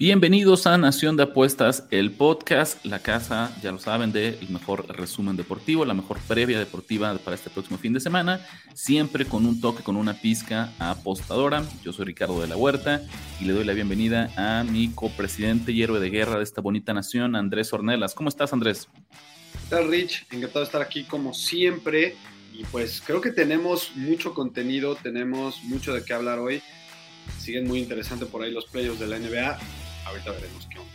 Bienvenidos a Nación de Apuestas, el podcast, la casa, ya lo saben, del mejor resumen deportivo, la mejor previa deportiva para este próximo fin de semana, siempre con un toque, con una pizca apostadora. Yo soy Ricardo de la Huerta y le doy la bienvenida a mi copresidente y héroe de guerra de esta bonita nación, Andrés Ornelas. ¿Cómo estás, Andrés? ¿Qué Rich? Encantado de estar aquí como siempre. Y pues creo que tenemos mucho contenido, tenemos mucho de qué hablar hoy. Siguen muy interesantes por ahí los playoffs de la NBA ahorita veremos qué onda.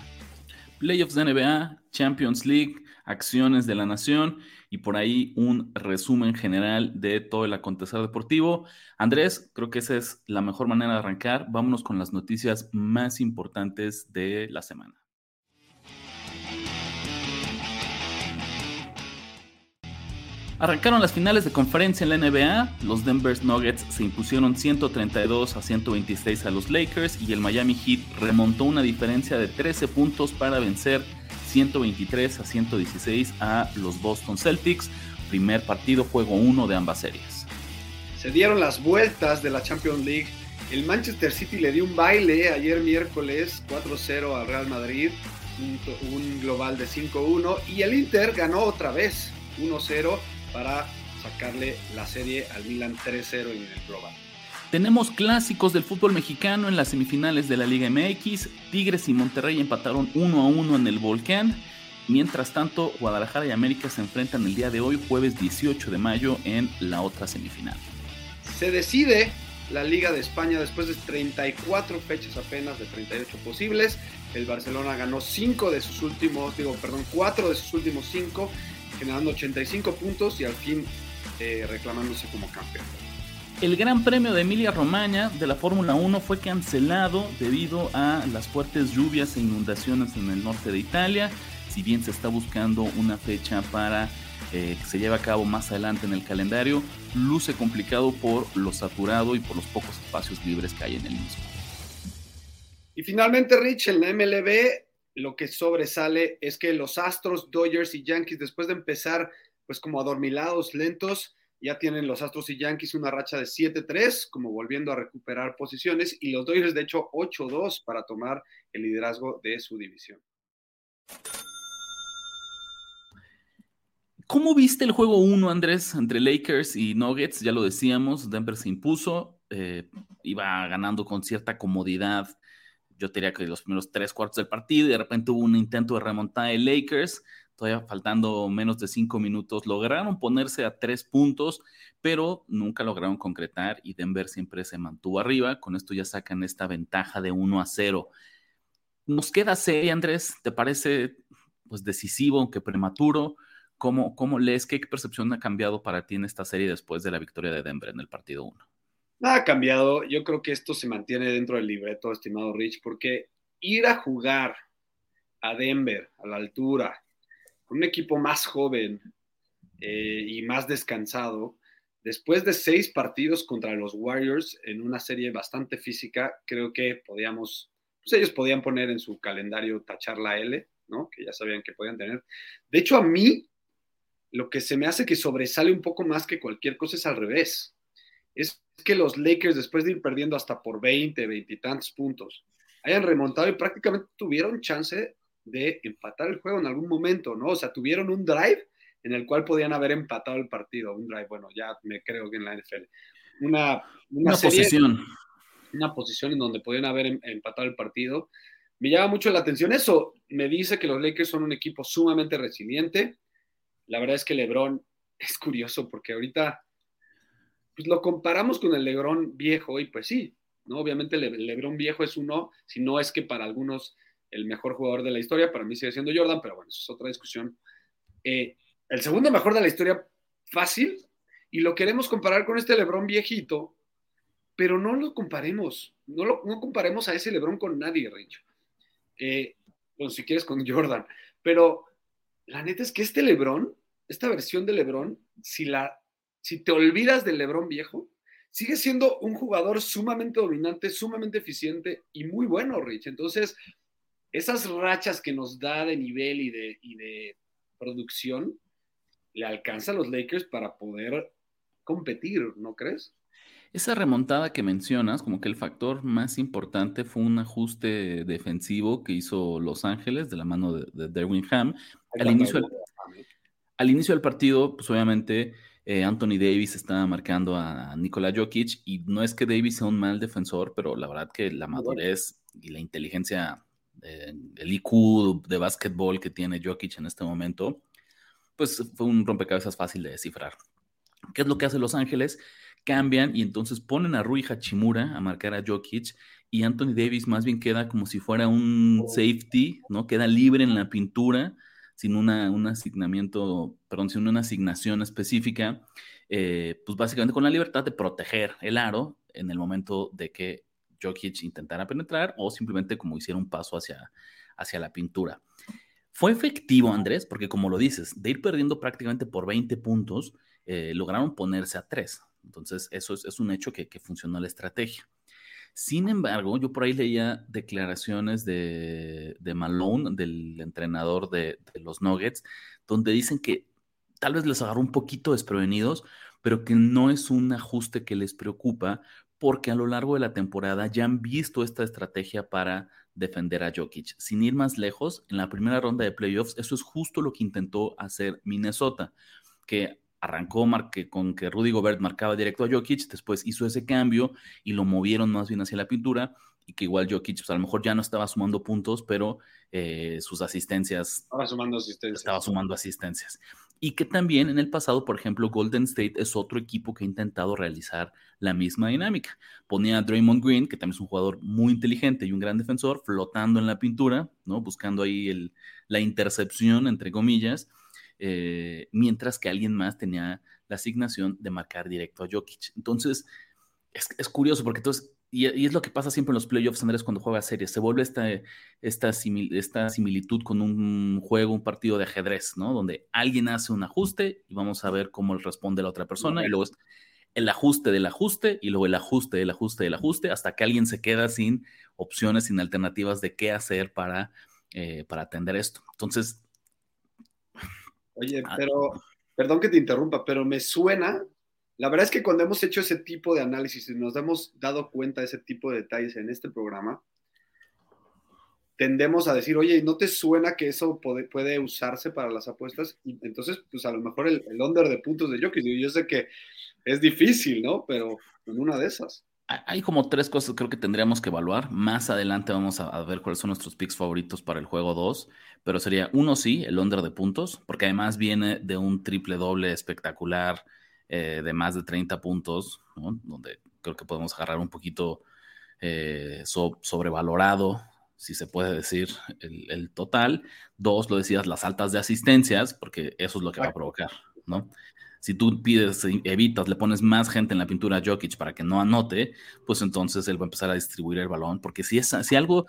Playoffs de NBA, Champions League, acciones de la nación y por ahí un resumen general de todo el acontecer deportivo. Andrés, creo que esa es la mejor manera de arrancar. Vámonos con las noticias más importantes de la semana. Arrancaron las finales de conferencia en la NBA, los Denver Nuggets se impusieron 132 a 126 a los Lakers y el Miami Heat remontó una diferencia de 13 puntos para vencer 123 a 116 a los Boston Celtics, primer partido juego 1 de ambas series. Se dieron las vueltas de la Champions League, el Manchester City le dio un baile ayer miércoles 4-0 al Real Madrid, un, global de 5-1 y el Inter ganó otra vez 1-0 para sacarle la serie al Milan 3-0 en el global. Tenemos clásicos del fútbol mexicano en las semifinales de la Liga MX. Tigres y Monterrey empataron 1 a 1 en el Volcán. Mientras tanto, Guadalajara y América se enfrentan el día de hoy, jueves 18 de mayo, en la otra semifinal. Se decide la Liga de España después de 34 fechas apenas de 38 posibles. El Barcelona ganó 5 de sus últimos, digo, perdón, 4 de sus últimos 5 generando 85 puntos y al fin eh, reclamándose como campeón. El Gran Premio de Emilia Romagna de la Fórmula 1 fue cancelado debido a las fuertes lluvias e inundaciones en el norte de Italia. Si bien se está buscando una fecha para eh, que se lleve a cabo más adelante en el calendario, luce complicado por lo saturado y por los pocos espacios libres que hay en el mismo. Y finalmente, Rich, en la MLB lo que sobresale es que los Astros, Dodgers y Yankees, después de empezar pues como adormilados, lentos, ya tienen los Astros y Yankees una racha de 7-3, como volviendo a recuperar posiciones, y los Dodgers de hecho 8-2 para tomar el liderazgo de su división. ¿Cómo viste el juego 1, Andrés, entre Lakers y Nuggets? Ya lo decíamos, Denver se impuso, eh, iba ganando con cierta comodidad yo diría que los primeros tres cuartos del partido y de repente hubo un intento de remontar de Lakers, todavía faltando menos de cinco minutos, lograron ponerse a tres puntos, pero nunca lograron concretar y Denver siempre se mantuvo arriba, con esto ya sacan esta ventaja de 1 a 0. Nos queda serie, Andrés, ¿te parece pues decisivo, aunque prematuro? ¿Cómo, ¿Cómo lees? ¿Qué percepción ha cambiado para ti en esta serie después de la victoria de Denver en el partido 1? Nada ha cambiado. Yo creo que esto se mantiene dentro del libreto, estimado Rich, porque ir a jugar a Denver a la altura, con un equipo más joven eh, y más descansado, después de seis partidos contra los Warriors en una serie bastante física, creo que podíamos, pues ellos podían poner en su calendario tachar la L, ¿no? Que ya sabían que podían tener. De hecho, a mí, lo que se me hace que sobresale un poco más que cualquier cosa es al revés es que los Lakers, después de ir perdiendo hasta por 20, 20 y tantos puntos, hayan remontado y prácticamente tuvieron chance de empatar el juego en algún momento, ¿no? O sea, tuvieron un drive en el cual podían haber empatado el partido. Un drive, bueno, ya me creo que en la NFL. Una, una, posición. Una posición en donde podían haber em, empatado el partido. Me llama mucho la atención eso. Me dice que los Lakers son un equipo sumamente resiliente. La verdad es que LeBron es curioso porque ahorita pues lo comparamos con el Lebrón viejo y pues sí, ¿no? Obviamente el Lebrón viejo es uno, si no es que para algunos el mejor jugador de la historia, para mí sigue siendo Jordan, pero bueno, eso es otra discusión. Eh, el segundo mejor de la historia fácil, y lo queremos comparar con este Lebrón viejito, pero no lo comparemos, no, lo, no comparemos a ese LeBron con nadie, Rich. Eh, bueno, si quieres con Jordan, pero la neta es que este LeBron, esta versión de LeBron, si, la, si te olvidas del LeBron viejo, sigue siendo un jugador sumamente dominante, sumamente eficiente y muy bueno, Rich. Entonces, esas rachas que nos da de nivel y de, y de producción, le alcanza a los Lakers para poder competir, ¿no crees? Esa remontada que mencionas, como que el factor más importante fue un ajuste defensivo que hizo Los Ángeles de la mano de, Derwin Ham. Al inicio, del, al inicio del partido, pues obviamente eh, Anthony Davis estaba marcando a Nikola Jokic y no es que Davis sea un mal defensor, pero la verdad que la madurez y la inteligencia, el IQ de básquetbol que tiene Jokic en este momento, pues fue un rompecabezas fácil de descifrar. ¿Qué es lo que hace Los Ángeles? Cambian y entonces ponen a Rui Hachimura a marcar a Jokic y Anthony Davis más bien queda como si fuera un oh. safety, ¿no? Queda libre en la pintura sin una, un asignamiento, perdón, sin una asignación específica, eh, pues básicamente con la libertad de proteger el aro en el momento de que Jokic intentara penetrar o simplemente como hiciera un paso hacia, hacia la pintura. Fue efectivo, Andrés, porque como lo dices, de ir perdiendo prácticamente por 20 puntos, eh, lograron ponerse a 3. Entonces, eso es, un hecho que, funcionó la estrategia. Sin embargo, yo por ahí leía declaraciones de, Malone, del entrenador de, de, los Nuggets, donde dicen que tal vez les agarró un poquito desprevenidos, pero que no es un ajuste que les preocupa porque a lo largo de la temporada ya han visto esta estrategia para defender a Jokic. Sin ir más lejos, en la primera ronda de playoffs, eso es justo lo que intentó hacer Minnesota, que arrancó con que Rudy Gobert marcaba directo a Jokic, después hizo ese cambio y lo movieron más bien hacia la pintura y que igual Jokic pues, a lo mejor ya no estaba sumando puntos, pero eh, sus asistencias... Estaba sumando asistencias. Estaba sumando asistencias. Y que también en el pasado, por ejemplo, Golden State es otro equipo que ha intentado realizar la misma dinámica. Ponía a Draymond Green, que también es un jugador muy inteligente y un gran defensor, flotando en la pintura, ¿no? Buscando ahí el, la intercepción, entre comillas, eh, mientras que alguien más tenía la asignación de marcar directo a Jokic. Entonces, es, es curioso porque entonces y, es lo que pasa siempre en los playoffs, Andrés, cuando juega series. Se vuelve esta, esta, esta similitud con un juego, un partido de ajedrez, ¿no? Donde alguien hace un ajuste y vamos a ver cómo responde la otra persona. Y luego es el ajuste del ajuste y luego el ajuste del ajuste del ajuste hasta que alguien se queda sin opciones, sin alternativas de qué hacer para, eh, para atender esto. Entonces. Oye, ah, pero, perdón que te interrumpa, pero me suena la verdad es que cuando hemos hecho ese tipo de análisis y nos hemos dado cuenta de ese tipo de detalles en este programa, tendemos a decir, oye, ¿no te suena que eso puede, puede usarse para las apuestas? Y entonces, pues a lo mejor el, el under de puntos de Jokic, yo sé que es difícil, ¿no? Pero en una de esas. Hay como tres cosas que creo que tendríamos que evaluar. Más adelante vamos a, ver cuáles son nuestros picks favoritos para el juego 2. Pero sería uno sí, el under de puntos, porque además viene de un triple doble espectacular eh, de más de 30 puntos, donde creo que podemos agarrar un poquito eh, sobrevalorado, si se puede decir, el, total. Dos, lo decías, las altas de asistencias, porque eso es lo que va a provocar, ¿no? Si tú pides, evitas, le pones más gente en la pintura a Jokic para que no anote, pues entonces él va a empezar a distribuir el balón, porque si, es, si algo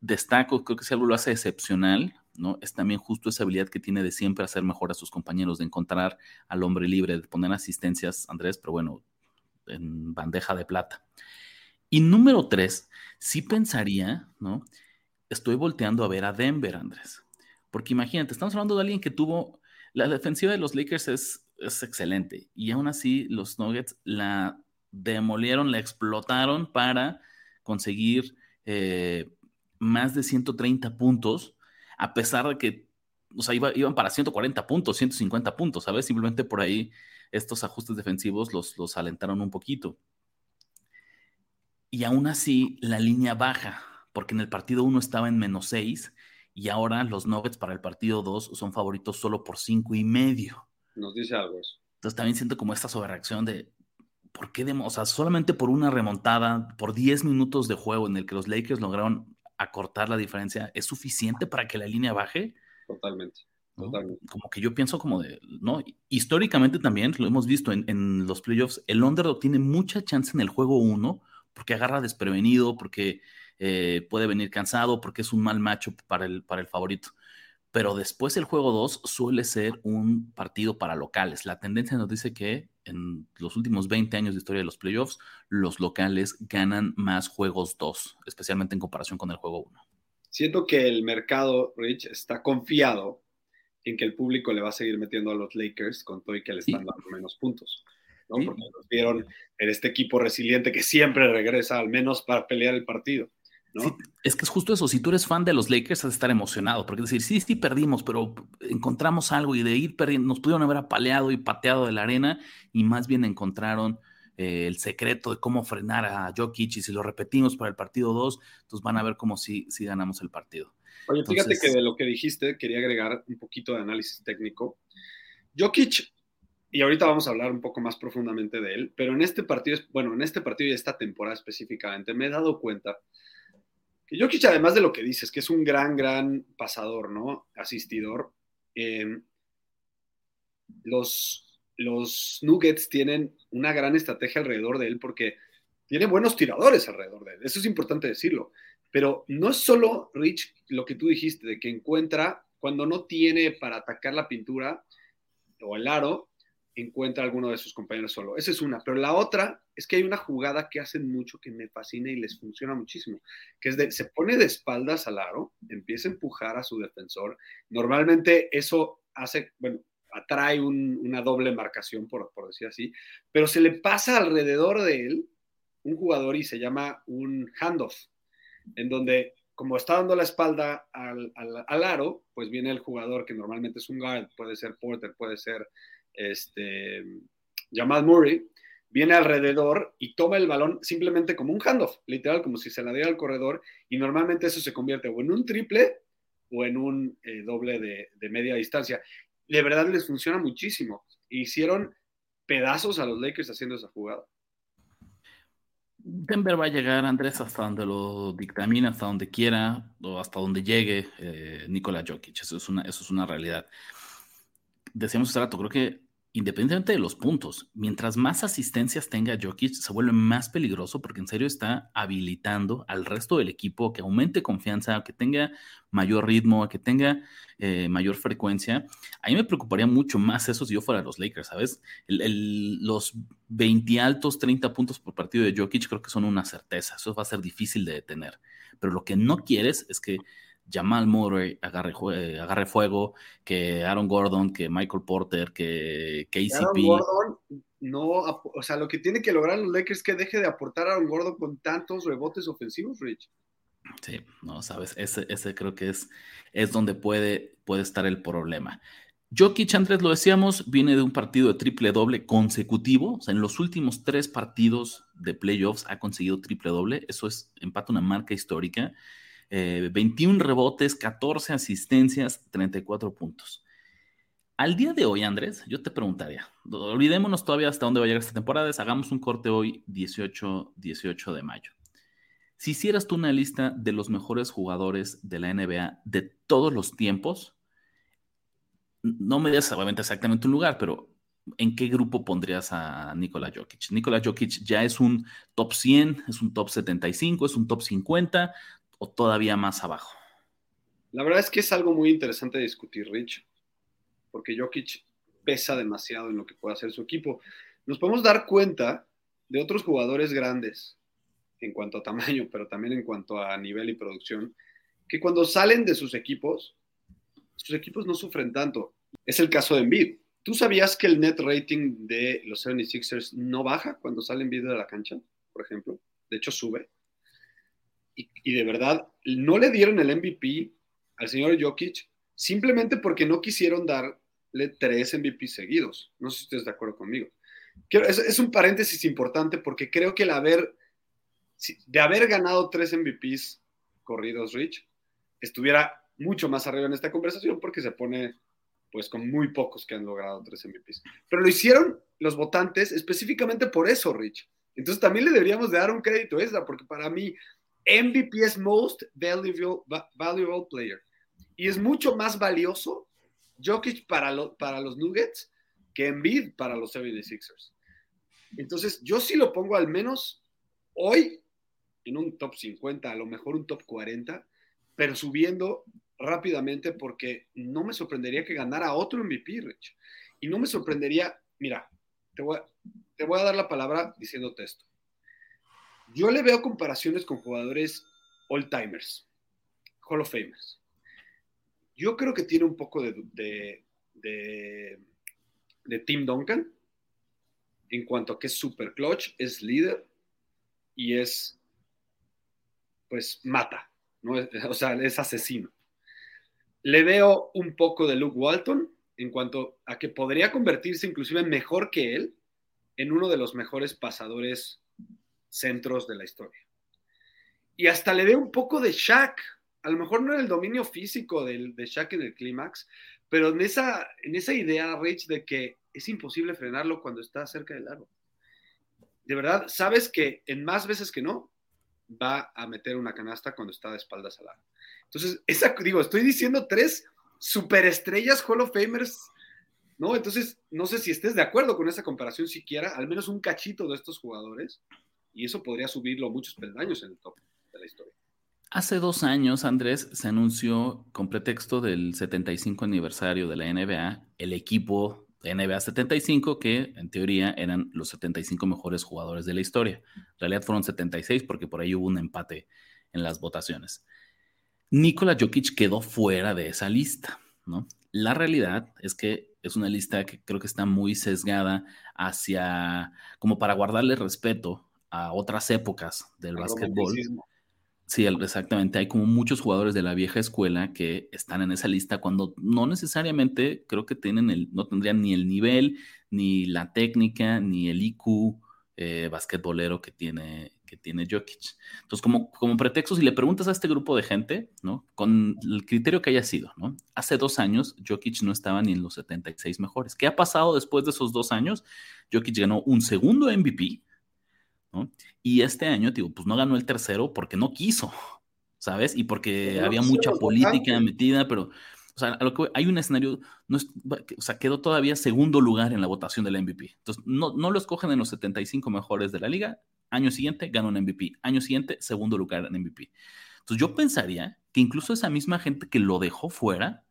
destaco, creo que si algo lo hace excepcional, ¿no? Es también justo esa habilidad que tiene de siempre hacer mejor a sus compañeros, de encontrar al hombre libre, de poner asistencias, Andrés, pero bueno, en bandeja de plata. Y número tres, sí pensaría, ¿no? Estoy volteando a ver a Denver, Andrés. Porque imagínate, estamos hablando de alguien que tuvo, la defensiva de los Lakers es, es excelente y aún así los Nuggets la demolieron, la explotaron para conseguir eh, más de 130 puntos a pesar de que, o sea, iban para 140 puntos, 150 puntos, ¿sabes? Simplemente por ahí estos ajustes defensivos los, los alentaron un poquito. Y aún así, la línea baja, porque en el partido 1 estaba en menos 6 y ahora los Nuggets para el partido 2 son favoritos solo por 5 y medio. Nos dice algo eso. Entonces también siento como esta sobrereacción de, ¿por qué? o sea, solamente por una remontada, por 10 minutos de juego en el que los Lakers lograron acortar la diferencia, ¿es suficiente para que la línea baje? Totalmente. Como que yo pienso como de, ¿no? Históricamente también, lo hemos visto en, en los playoffs, el underdog tiene mucha chance en el juego 1 porque agarra desprevenido, porque eh, puede venir cansado, porque es un mal macho para el, para el favorito. Pero después el juego 2 suele ser un partido para locales. La tendencia nos dice que en los últimos 20 años de historia de los playoffs, los locales ganan más juegos 2, especialmente en comparación con el juego 1. Siento que el mercado, Rich, está confiado en que el público le va a seguir metiendo a los Lakers con todo y que le están dando menos puntos. ¿no? Porque los vieron en este equipo resiliente que siempre regresa al menos para pelear el partido. ¿No? es que es justo eso, si tú eres fan de los Lakers, has de estar emocionado, porque decir, sí, sí, perdimos, pero encontramos algo y de ir perdiendo, nos pudieron haber apaleado y pateado de la arena y más bien encontraron eh, el secreto de cómo frenar a Jokic y si lo repetimos para el partido 2, entonces van a ver cómo si, si ganamos el partido. Oye, fíjate que de lo que dijiste, quería agregar un poquito de análisis técnico. Jokic, y ahorita vamos a hablar un poco más profundamente de él, pero en este partido, bueno, en este partido y esta temporada específicamente, me he dado cuenta Jokic, además de lo que dices, que es un gran, gran pasador, ¿no? Asistidor, eh, los, los Nuggets tienen una gran estrategia alrededor de él porque tiene buenos tiradores alrededor de él. Eso es importante decirlo. Pero no es solo, Rich, lo que tú dijiste, de que encuentra, cuando no tiene para atacar la pintura o el aro, encuentra a alguno de sus compañeros solo. Esa es una. Pero la otra es que hay una jugada que hacen mucho que me fascina y les funciona muchísimo, que es de, se pone de espaldas al aro, empieza a empujar a su defensor. Normalmente eso hace, bueno, atrae una doble marcación, por, por decir así, pero se le pasa alrededor de él un jugador y se llama un handoff en donde como está dando la espalda al, al, aro, pues viene el jugador que normalmente es un guard, puede ser Porter, puede ser este, Jamal Murray, viene alrededor y toma el balón simplemente como un handoff, literal, como si se la diera al corredor, y normalmente eso se convierte o en un triple o en un eh, doble de, de, media distancia. De verdad les funciona muchísimo. Hicieron pedazos a los Lakers haciendo esa jugada. Denver va a llegar, Andrés, hasta donde lo dictamina, hasta donde quiera, o hasta donde llegue eh, Nikola Jokic. Eso es, una, eso es una realidad. Decíamos hace rato, creo que independientemente de los puntos, mientras más asistencias tenga Jokic, se vuelve más peligroso porque en serio está habilitando al resto del equipo que aumente confianza, que tenga mayor ritmo, que tenga eh, mayor frecuencia. A mí me preocuparía mucho más eso si yo fuera los Lakers, ¿sabes? los 20 altos, 30 puntos por partido de Jokic creo que son una certeza. Eso va a ser difícil de detener. Pero lo que no quieres es que Jamal Murray agarre, agarre fuego, que Aaron Gordon, que Michael Porter, que KCP. Aaron Gordon no, o sea, lo que tiene que lograr los Lakers es que deje de aportar a Aaron Gordon con tantos rebotes ofensivos, Rich. Sí, no, sabes, ese, ese creo que es, es donde puede, puede estar el problema. Jokic, Andrés, lo decíamos, viene de un partido de triple doble consecutivo. O sea, en los últimos tres partidos de playoffs ha conseguido triple doble. Eso es, empata una marca histórica. 21 eh, rebotes, 14 asistencias, 34 puntos. Al día de hoy, Andrés, yo te preguntaría, olvidémonos todavía hasta dónde va a llegar esta temporada, hagamos un corte hoy 18, 18 de mayo. Si hicieras tú una lista de los mejores jugadores de la NBA de todos los tiempos, no me digas exactamente un lugar, pero ¿en qué grupo pondrías a Nikola Jokic? Nikola Jokic ya es un top 100, es un top 75, es un top 50, o todavía más abajo? La verdad es que es algo muy interesante de discutir, Rich, porque Jokic pesa demasiado en lo que puede hacer su equipo. Nos podemos dar cuenta de otros jugadores grandes en cuanto a tamaño, pero también en cuanto a nivel y producción, que cuando salen de sus equipos, sus equipos no sufren tanto. Es el caso de Embiid. ¿Tú sabías que el net rating de los 76ers no baja cuando sale Embiid de la cancha, por ejemplo? De hecho, sube y, de verdad no le dieron el MVP al señor Jokic simplemente porque no quisieron darle tres MVP seguidos. No sé si ustedes de acuerdo conmigo. es, un paréntesis importante porque creo que el haber, de haber ganado tres MVPs corridos, Rich, estuviera mucho más arriba en esta conversación porque se pone pues con muy pocos que han logrado tres MVPs. Pero lo hicieron los votantes específicamente por eso, Rich. Entonces también le deberíamos de dar un crédito a esa, porque para mí MVP es Most Valuable, Player. Y es mucho más valioso Jokic para, los Nuggets que Embiid para los 76ers. Entonces, yo sí lo pongo al menos hoy en un top 50, a lo mejor un top 40, pero subiendo rápidamente porque no me sorprendería que ganara otro MVP, Rich. Y no me sorprendería, mira, te voy a dar la palabra diciéndote esto. Yo le veo comparaciones con jugadores all timers, Hall of Famers. Yo creo que tiene un poco de, de, de, de Tim Duncan en cuanto a que es super clutch, es líder y es, pues, mata, ¿no? o sea, es asesino. Le veo un poco de Luke Walton en cuanto a que podría convertirse inclusive mejor que él en uno de los mejores pasadores centros de la historia. Y hasta le veo un poco de Shaq, a lo mejor no en el dominio físico de, de Shaq en el clímax, pero en esa, en esa idea, Rich, de que es imposible frenarlo cuando está cerca del aro. De verdad, sabes que en más veces que no, va a meter una canasta cuando está de espaldas al aro. Entonces, esa, digo, estoy diciendo tres superestrellas Hall of Famers, ¿no? Entonces, no sé si estés de acuerdo con esa comparación siquiera, al menos un cachito de estos jugadores, y eso podría subirlo muchos peldaños en el top de la historia. Hace dos años, Andrés, se anunció con pretexto del 75 aniversario de la NBA, el equipo NBA 75, que en teoría eran los 75 mejores jugadores de la historia. En realidad fueron 76 porque por ahí hubo un empate en las votaciones. Nikola Jokic quedó fuera de esa lista, ¿no? La realidad es que es una lista que creo que está muy sesgada hacia, como para guardarle respeto a otras épocas del básquetbol. Sí, exactamente. Hay como muchos jugadores de la vieja escuela que están en esa lista cuando no necesariamente creo que tienen el, no tendrían ni el nivel, ni la técnica, ni el IQ eh, basquetbolero que tiene, que tiene Jokic. Entonces, como, como pretexto, si le preguntas a este grupo de gente, ¿no? Con el criterio que haya sido, ¿no? Hace dos años, Jokic no estaba ni en los 76 mejores. ¿Qué ha pasado después de esos dos años? Jokic ganó un segundo MVP, ¿no? Y este año, digo, pues no ganó el tercero porque no quiso, ¿sabes? Y porque había mucha política metida, pero o sea, lo que, hay un escenario, no o sea, quedó todavía segundo lugar en la votación del MVP. Entonces, no, no lo escogen en los 75 mejores de la liga. Año siguiente gana un MVP. Año siguiente, segundo lugar en MVP. Entonces, yo pensaría que incluso esa misma gente que lo dejó fuera,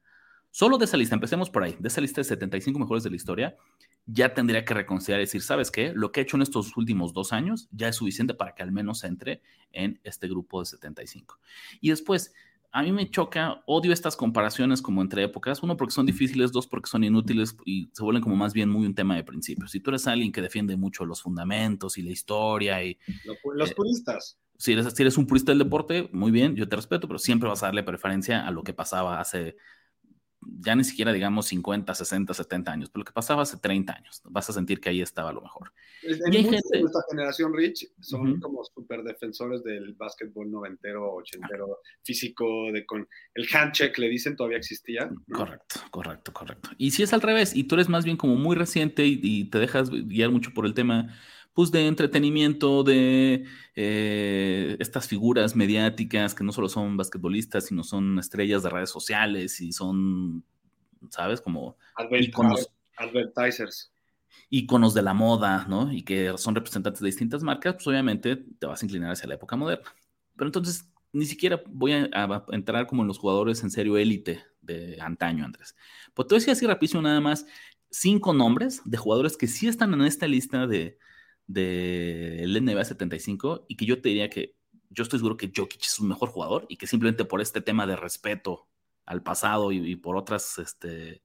solo de esa lista, empecemos por ahí, de esa lista de 75 mejores de la historia, ya tendría que reconsiderar y decir, ¿sabes qué? Lo que he hecho en estos últimos dos años ya es suficiente para que al menos entre en este grupo de 75. Y después, a mí me choca, odio estas comparaciones como entre épocas, uno porque son difíciles, dos porque son inútiles y se vuelven como más bien muy un tema de principios. Si tú eres alguien que defiende mucho los fundamentos y la historia y... Los eh, puristas. Si eres, si eres un purista del deporte, muy bien, yo te respeto, pero siempre vas a darle preferencia a lo que pasaba hace ya ni siquiera digamos 50, 60, 70 años, pero lo que pasaba hace 30 años, vas a sentir que ahí estaba lo mejor. En y gente... de nuestra generación, Rich, son como súper defensores del básquetbol noventero, ochentero, físico, de con el handcheck, le dicen, todavía existía. Correcto, correcto, correcto. Y si es al revés, y tú eres más bien como muy reciente y, te dejas guiar mucho por el tema pues de entretenimiento, de eh, estas figuras mediáticas que no solo son basquetbolistas, sino son estrellas de redes sociales y son, ¿sabes? Como iconos, advertisers. Íconos de la moda, ¿no? Y que son representantes de distintas marcas, pues obviamente te vas a inclinar hacia la época moderna. Pero entonces, ni siquiera voy a, entrar como en los jugadores en serio élite de antaño, Andrés. Pues te voy a decir así rapidísimo nada más cinco nombres de jugadores que sí están en esta lista de, del NBA 75 y que yo te diría que yo estoy seguro que Jokic es un mejor jugador y que simplemente por este tema de respeto al pasado y, por otras, este,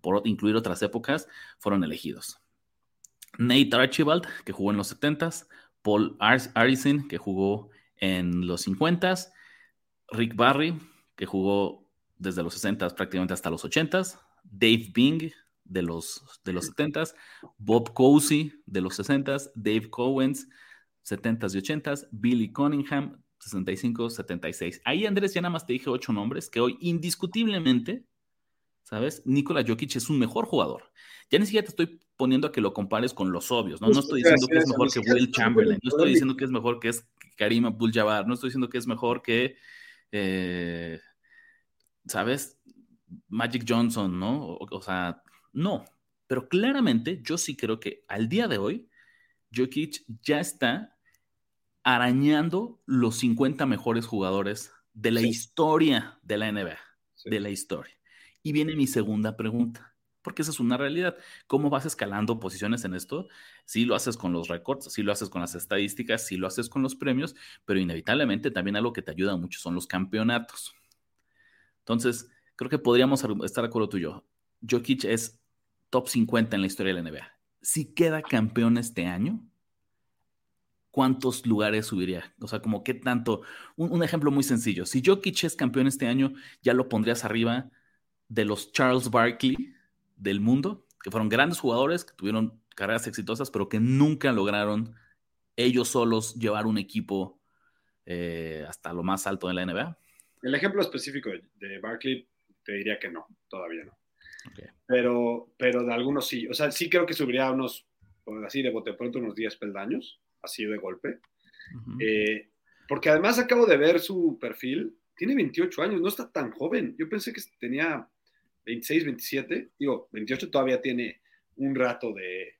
por incluir otras épocas, fueron elegidos. Nate Archibald, que jugó en los 70s, Paul Arison, que jugó en los 50s, Rick Barry, que jugó desde los 60s prácticamente hasta los 80s, Dave Bing, de los, de los 70s, Bob Cousy de los 60s, Dave Cowens 70s y 80s, Billy Cunningham 65, 76. Ahí Andrés ya nada más te dije ocho nombres que hoy indiscutiblemente, ¿sabes? Nikola Jokic es un mejor jugador. Ya ni siquiera te estoy poniendo a que lo compares con los obvios, ¿no? No estoy diciendo que es mejor que Will Chamberlain, no estoy diciendo que es mejor que es Karim Abdul-Jabbar, no estoy diciendo que es mejor que, eh, ¿sabes? Magic Johnson, ¿no? O, o, sea, no. Pero claramente yo sí creo que al día de hoy, Jokic ya está arañando los 50 mejores jugadores de la sí. historia de la NBA. Sí. De la historia. Y viene mi segunda pregunta, porque esa es una realidad. ¿Cómo vas escalando posiciones en esto? Sí lo haces con los récords, sí lo haces con las estadísticas, sí lo haces con los premios, pero inevitablemente también algo que te ayuda mucho son los campeonatos. Entonces, creo que podríamos estar de acuerdo tú y yo. Jokic es top 50 en la historia de la NBA. Si queda campeón este año, ¿cuántos lugares subiría? O sea, como qué tanto. Un, ejemplo muy sencillo. Si Jokic es campeón este año, ya lo pondrías arriba de los Charles Barkley del mundo, que fueron grandes jugadores, que tuvieron carreras exitosas, pero que nunca lograron ellos solos llevar un equipo eh, hasta lo más alto de la NBA. El ejemplo específico de Barkley te diría que no, todavía no. Okay. Pero, pero de algunos sí. O sea, sí creo que subiría unos, así de bote pronto, unos 10 peldaños, así de golpe. Uh -huh. eh, porque además acabo de ver su perfil. Tiene 28 años, no está tan joven. Yo pensé que tenía 26, 27. Digo, 28 todavía tiene un rato de,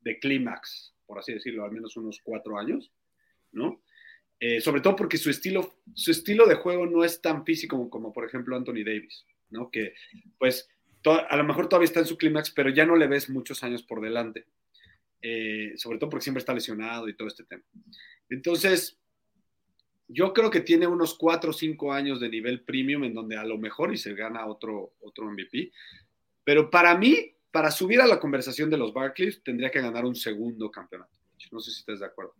de clímax, por así decirlo, al menos unos cuatro años, ¿no? Eh, sobre todo porque su estilo, su estilo de juego no es tan físico como, como por ejemplo Anthony Davis, ¿no? Que pues a lo mejor todavía está en su clímax, pero ya no le ves muchos años por delante. Eh, sobre todo porque siempre está lesionado y todo este tema. Entonces, yo creo que tiene unos 4 o 5 años de nivel premium en donde a lo mejor y se gana otro, otro MVP. Pero para mí, para subir a la conversación de los Barclays, tendría que ganar un segundo campeonato. No sé si estás de acuerdo.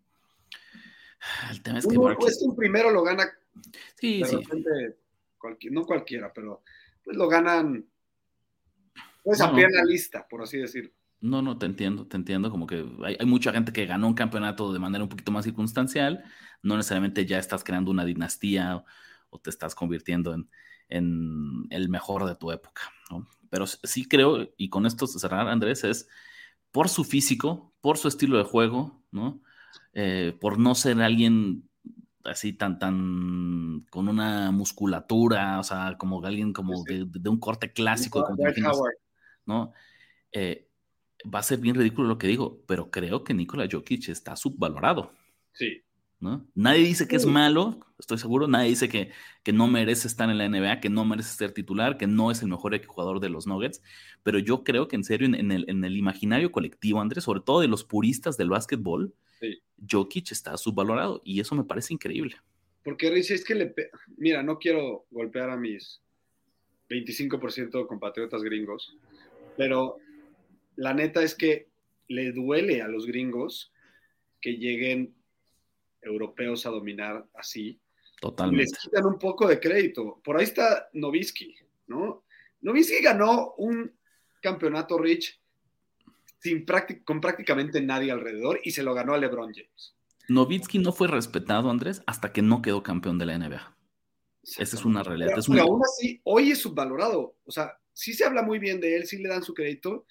El tema es que Barclays... pues un primero lo gana. Sí, sí. Repente, cualquier, no cualquiera, pero pues lo ganan pues a no, pie en la lista, por así decirlo. No, no, te entiendo, te entiendo. Como que hay, hay, mucha gente que ganó un campeonato de manera un poquito más circunstancial. No necesariamente ya estás creando una dinastía o, o te estás convirtiendo en, en, el mejor de tu época. ¿no? Pero sí creo, y con esto cerrar, Andrés, es por su físico, por su estilo de juego, ¿no? Eh, por no ser alguien así tan, tan, con una musculatura, o sea, como alguien como sí, sí. De, de, un corte clásico. Como ¿no? Eh, va a ser bien ridículo lo que digo, pero creo que Nikola Jokic está subvalorado. Sí. ¿no? Nadie dice que es malo, estoy seguro, nadie dice que, que, no merece estar en la NBA, que no merece ser titular, que no es el mejor jugador de los Nuggets, pero yo creo que en serio, en, en, el, en el, imaginario colectivo, Andrés, sobre todo de los puristas del básquetbol, sí. Jokic está subvalorado y eso me parece increíble. Porque Rich, es que le... Mira, no quiero golpear a mis 25% de compatriotas gringos, pero la neta es que le duele a los gringos que lleguen europeos a dominar así. Totalmente. Les quitan un poco de crédito. Por ahí está Novisky, ¿no? Novisky ganó un campeonato Rich sin con prácticamente nadie alrededor y se lo ganó a LeBron James. Nowitzki no fue respetado, Andrés, hasta que no quedó campeón de la NBA. Esa es una realidad. Pero, es una... pero aún así, hoy es subvalorado. O sea, sí se habla muy bien de él, sí le dan su crédito,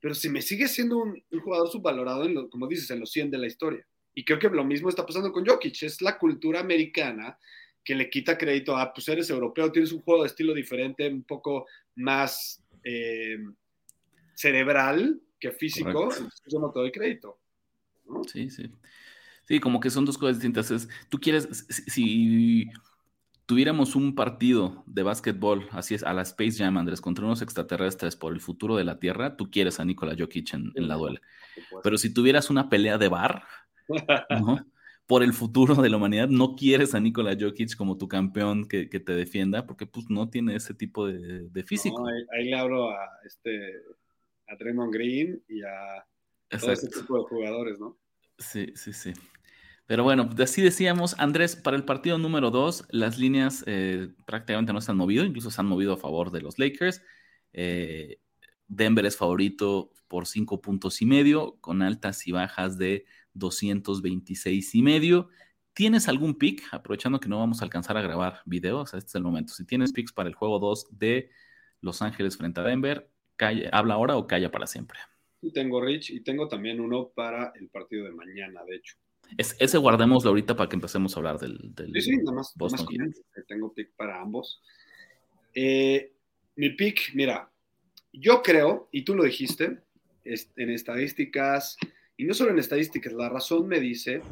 pero si me sigue siendo un, un jugador subvalorado, en lo, como dices, en los 100 de la historia. Y creo que lo mismo está pasando con Jokic. Es la cultura americana que le quita crédito a, pues eres europeo, tienes un juego de estilo diferente, un poco más eh, cerebral que físico, entonces yo no te doy crédito. ¿no? Sí, sí. Sí, como que son dos cosas distintas. Es, tú quieres, si, si tuviéramos un partido de básquetbol, así es, a la Space Jam, Andrés, contra unos extraterrestres por el futuro de la Tierra, tú quieres a Nikola Jokic en, en la duela. Pero si tuvieras una pelea de bar, ¿no? por el futuro de la humanidad, no quieres a Nikola Jokic como tu campeón que, que te defienda, porque pues no tiene ese tipo de, de físico. No, ahí, ahí, le hablo a este a Draymond Green y a Exacto. todo ese tipo de jugadores, ¿no? Sí, sí, sí. Pero bueno, así decíamos, Andrés, para el partido número 2, las líneas eh, prácticamente no se han movido, incluso se han movido a favor de los Lakers. Eh, Denver es favorito por 5 puntos y medio, con altas y bajas de 226 y medio. ¿Tienes algún pick? Aprovechando que no vamos a alcanzar a grabar videos, este es el momento. Si tienes picks para el juego 2 de Los Ángeles frente a Denver, calla, habla ahora o calla para siempre. Tengo Rich y tengo también uno para el partido de mañana, de hecho. Es, ese guardémoslo ahorita para que empecemos a hablar del, del sí, sí, nada más, Boston nada más tengo pick para ambos. Eh, mi pick, mira, yo creo, y tú lo dijiste, en estadísticas, y no solo en estadísticas, la razón me dice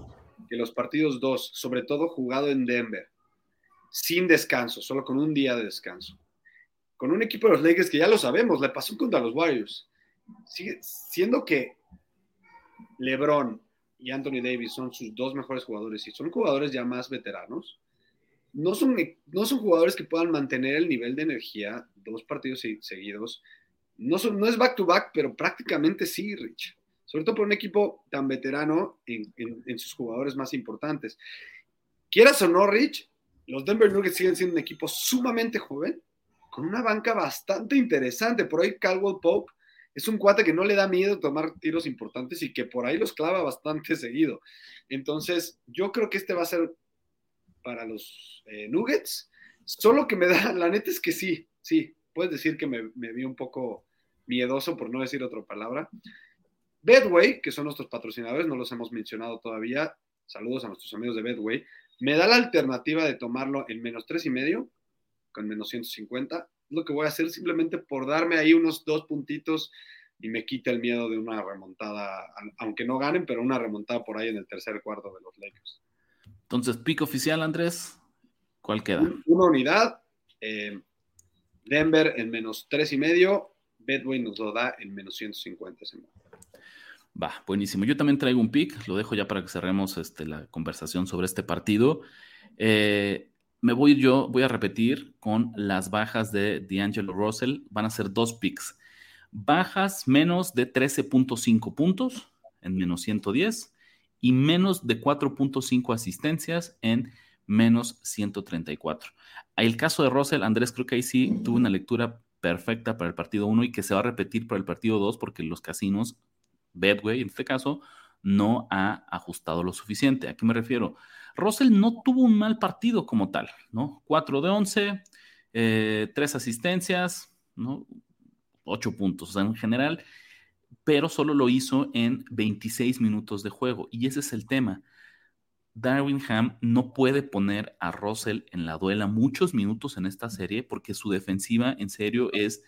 que los partidos dos, sobre todo jugado en Denver, sin descanso, solo con un día de descanso, con un equipo de los Lakers que ya lo sabemos, le pasó contra los Warriors, sigue siendo que LeBron y Anthony Davis son sus dos mejores jugadores y son jugadores ya más veteranos, no son, no son jugadores que puedan mantener el nivel de energía dos partidos seguidos. No es back-to-back, pero prácticamente sí, Rich. Sobre todo por un equipo tan veterano en, en, sus jugadores más importantes. Quieras o no, Rich, los Denver Nuggets siguen siendo un equipo sumamente joven, con una banca bastante interesante. Por ahí Caldwell Pope es un cuate que no le da miedo tomar tiros importantes y que por ahí los clava bastante seguido. Entonces, yo creo que este va a ser para los eh, Nuggets. Solo que me da, la neta es que sí, sí, puedes decir que me, me vi un poco miedoso por no decir otra palabra. Bedway, que son nuestros patrocinadores, no los hemos mencionado todavía. Saludos a nuestros amigos de Bedway. Me da la alternativa de tomarlo en menos tres y medio, con menos 150. Lo que voy a hacer simplemente por darme ahí unos dos puntitos y me quita el miedo de una remontada, aunque no ganen, pero una remontada por ahí en el tercer cuarto de los Lakers. Entonces, pico oficial, Andrés, ¿cuál queda? Una unidad, eh, Denver en menos tres y medio, Bedway nos lo da en menos 150. Va, buenísimo. Yo también traigo un pick, lo dejo ya para que cerremos este, la conversación sobre este partido. Eh, me voy yo, voy a repetir con las bajas de D'Angelo Russell. Van a ser dos picks. Bajas menos de 13.5 puntos en menos 110 y menos de 4.5 asistencias en menos 134. El caso de Russell, Andrés, creo que ahí sí tuvo una lectura perfecta para el partido 1 y que se va a repetir para el partido 2 porque los casinos, Bedway en este caso, no ha ajustado lo suficiente. ¿A qué me refiero? Russell no tuvo un mal partido como tal, ¿no? 4 de 11, 3 eh, asistencias, ¿no? 8 puntos. En general, pero solo lo hizo en 26 minutos de juego. Y ese es el tema. Darwin Ham no puede poner a Russell en la duela muchos minutos en esta serie porque su defensiva en serio es,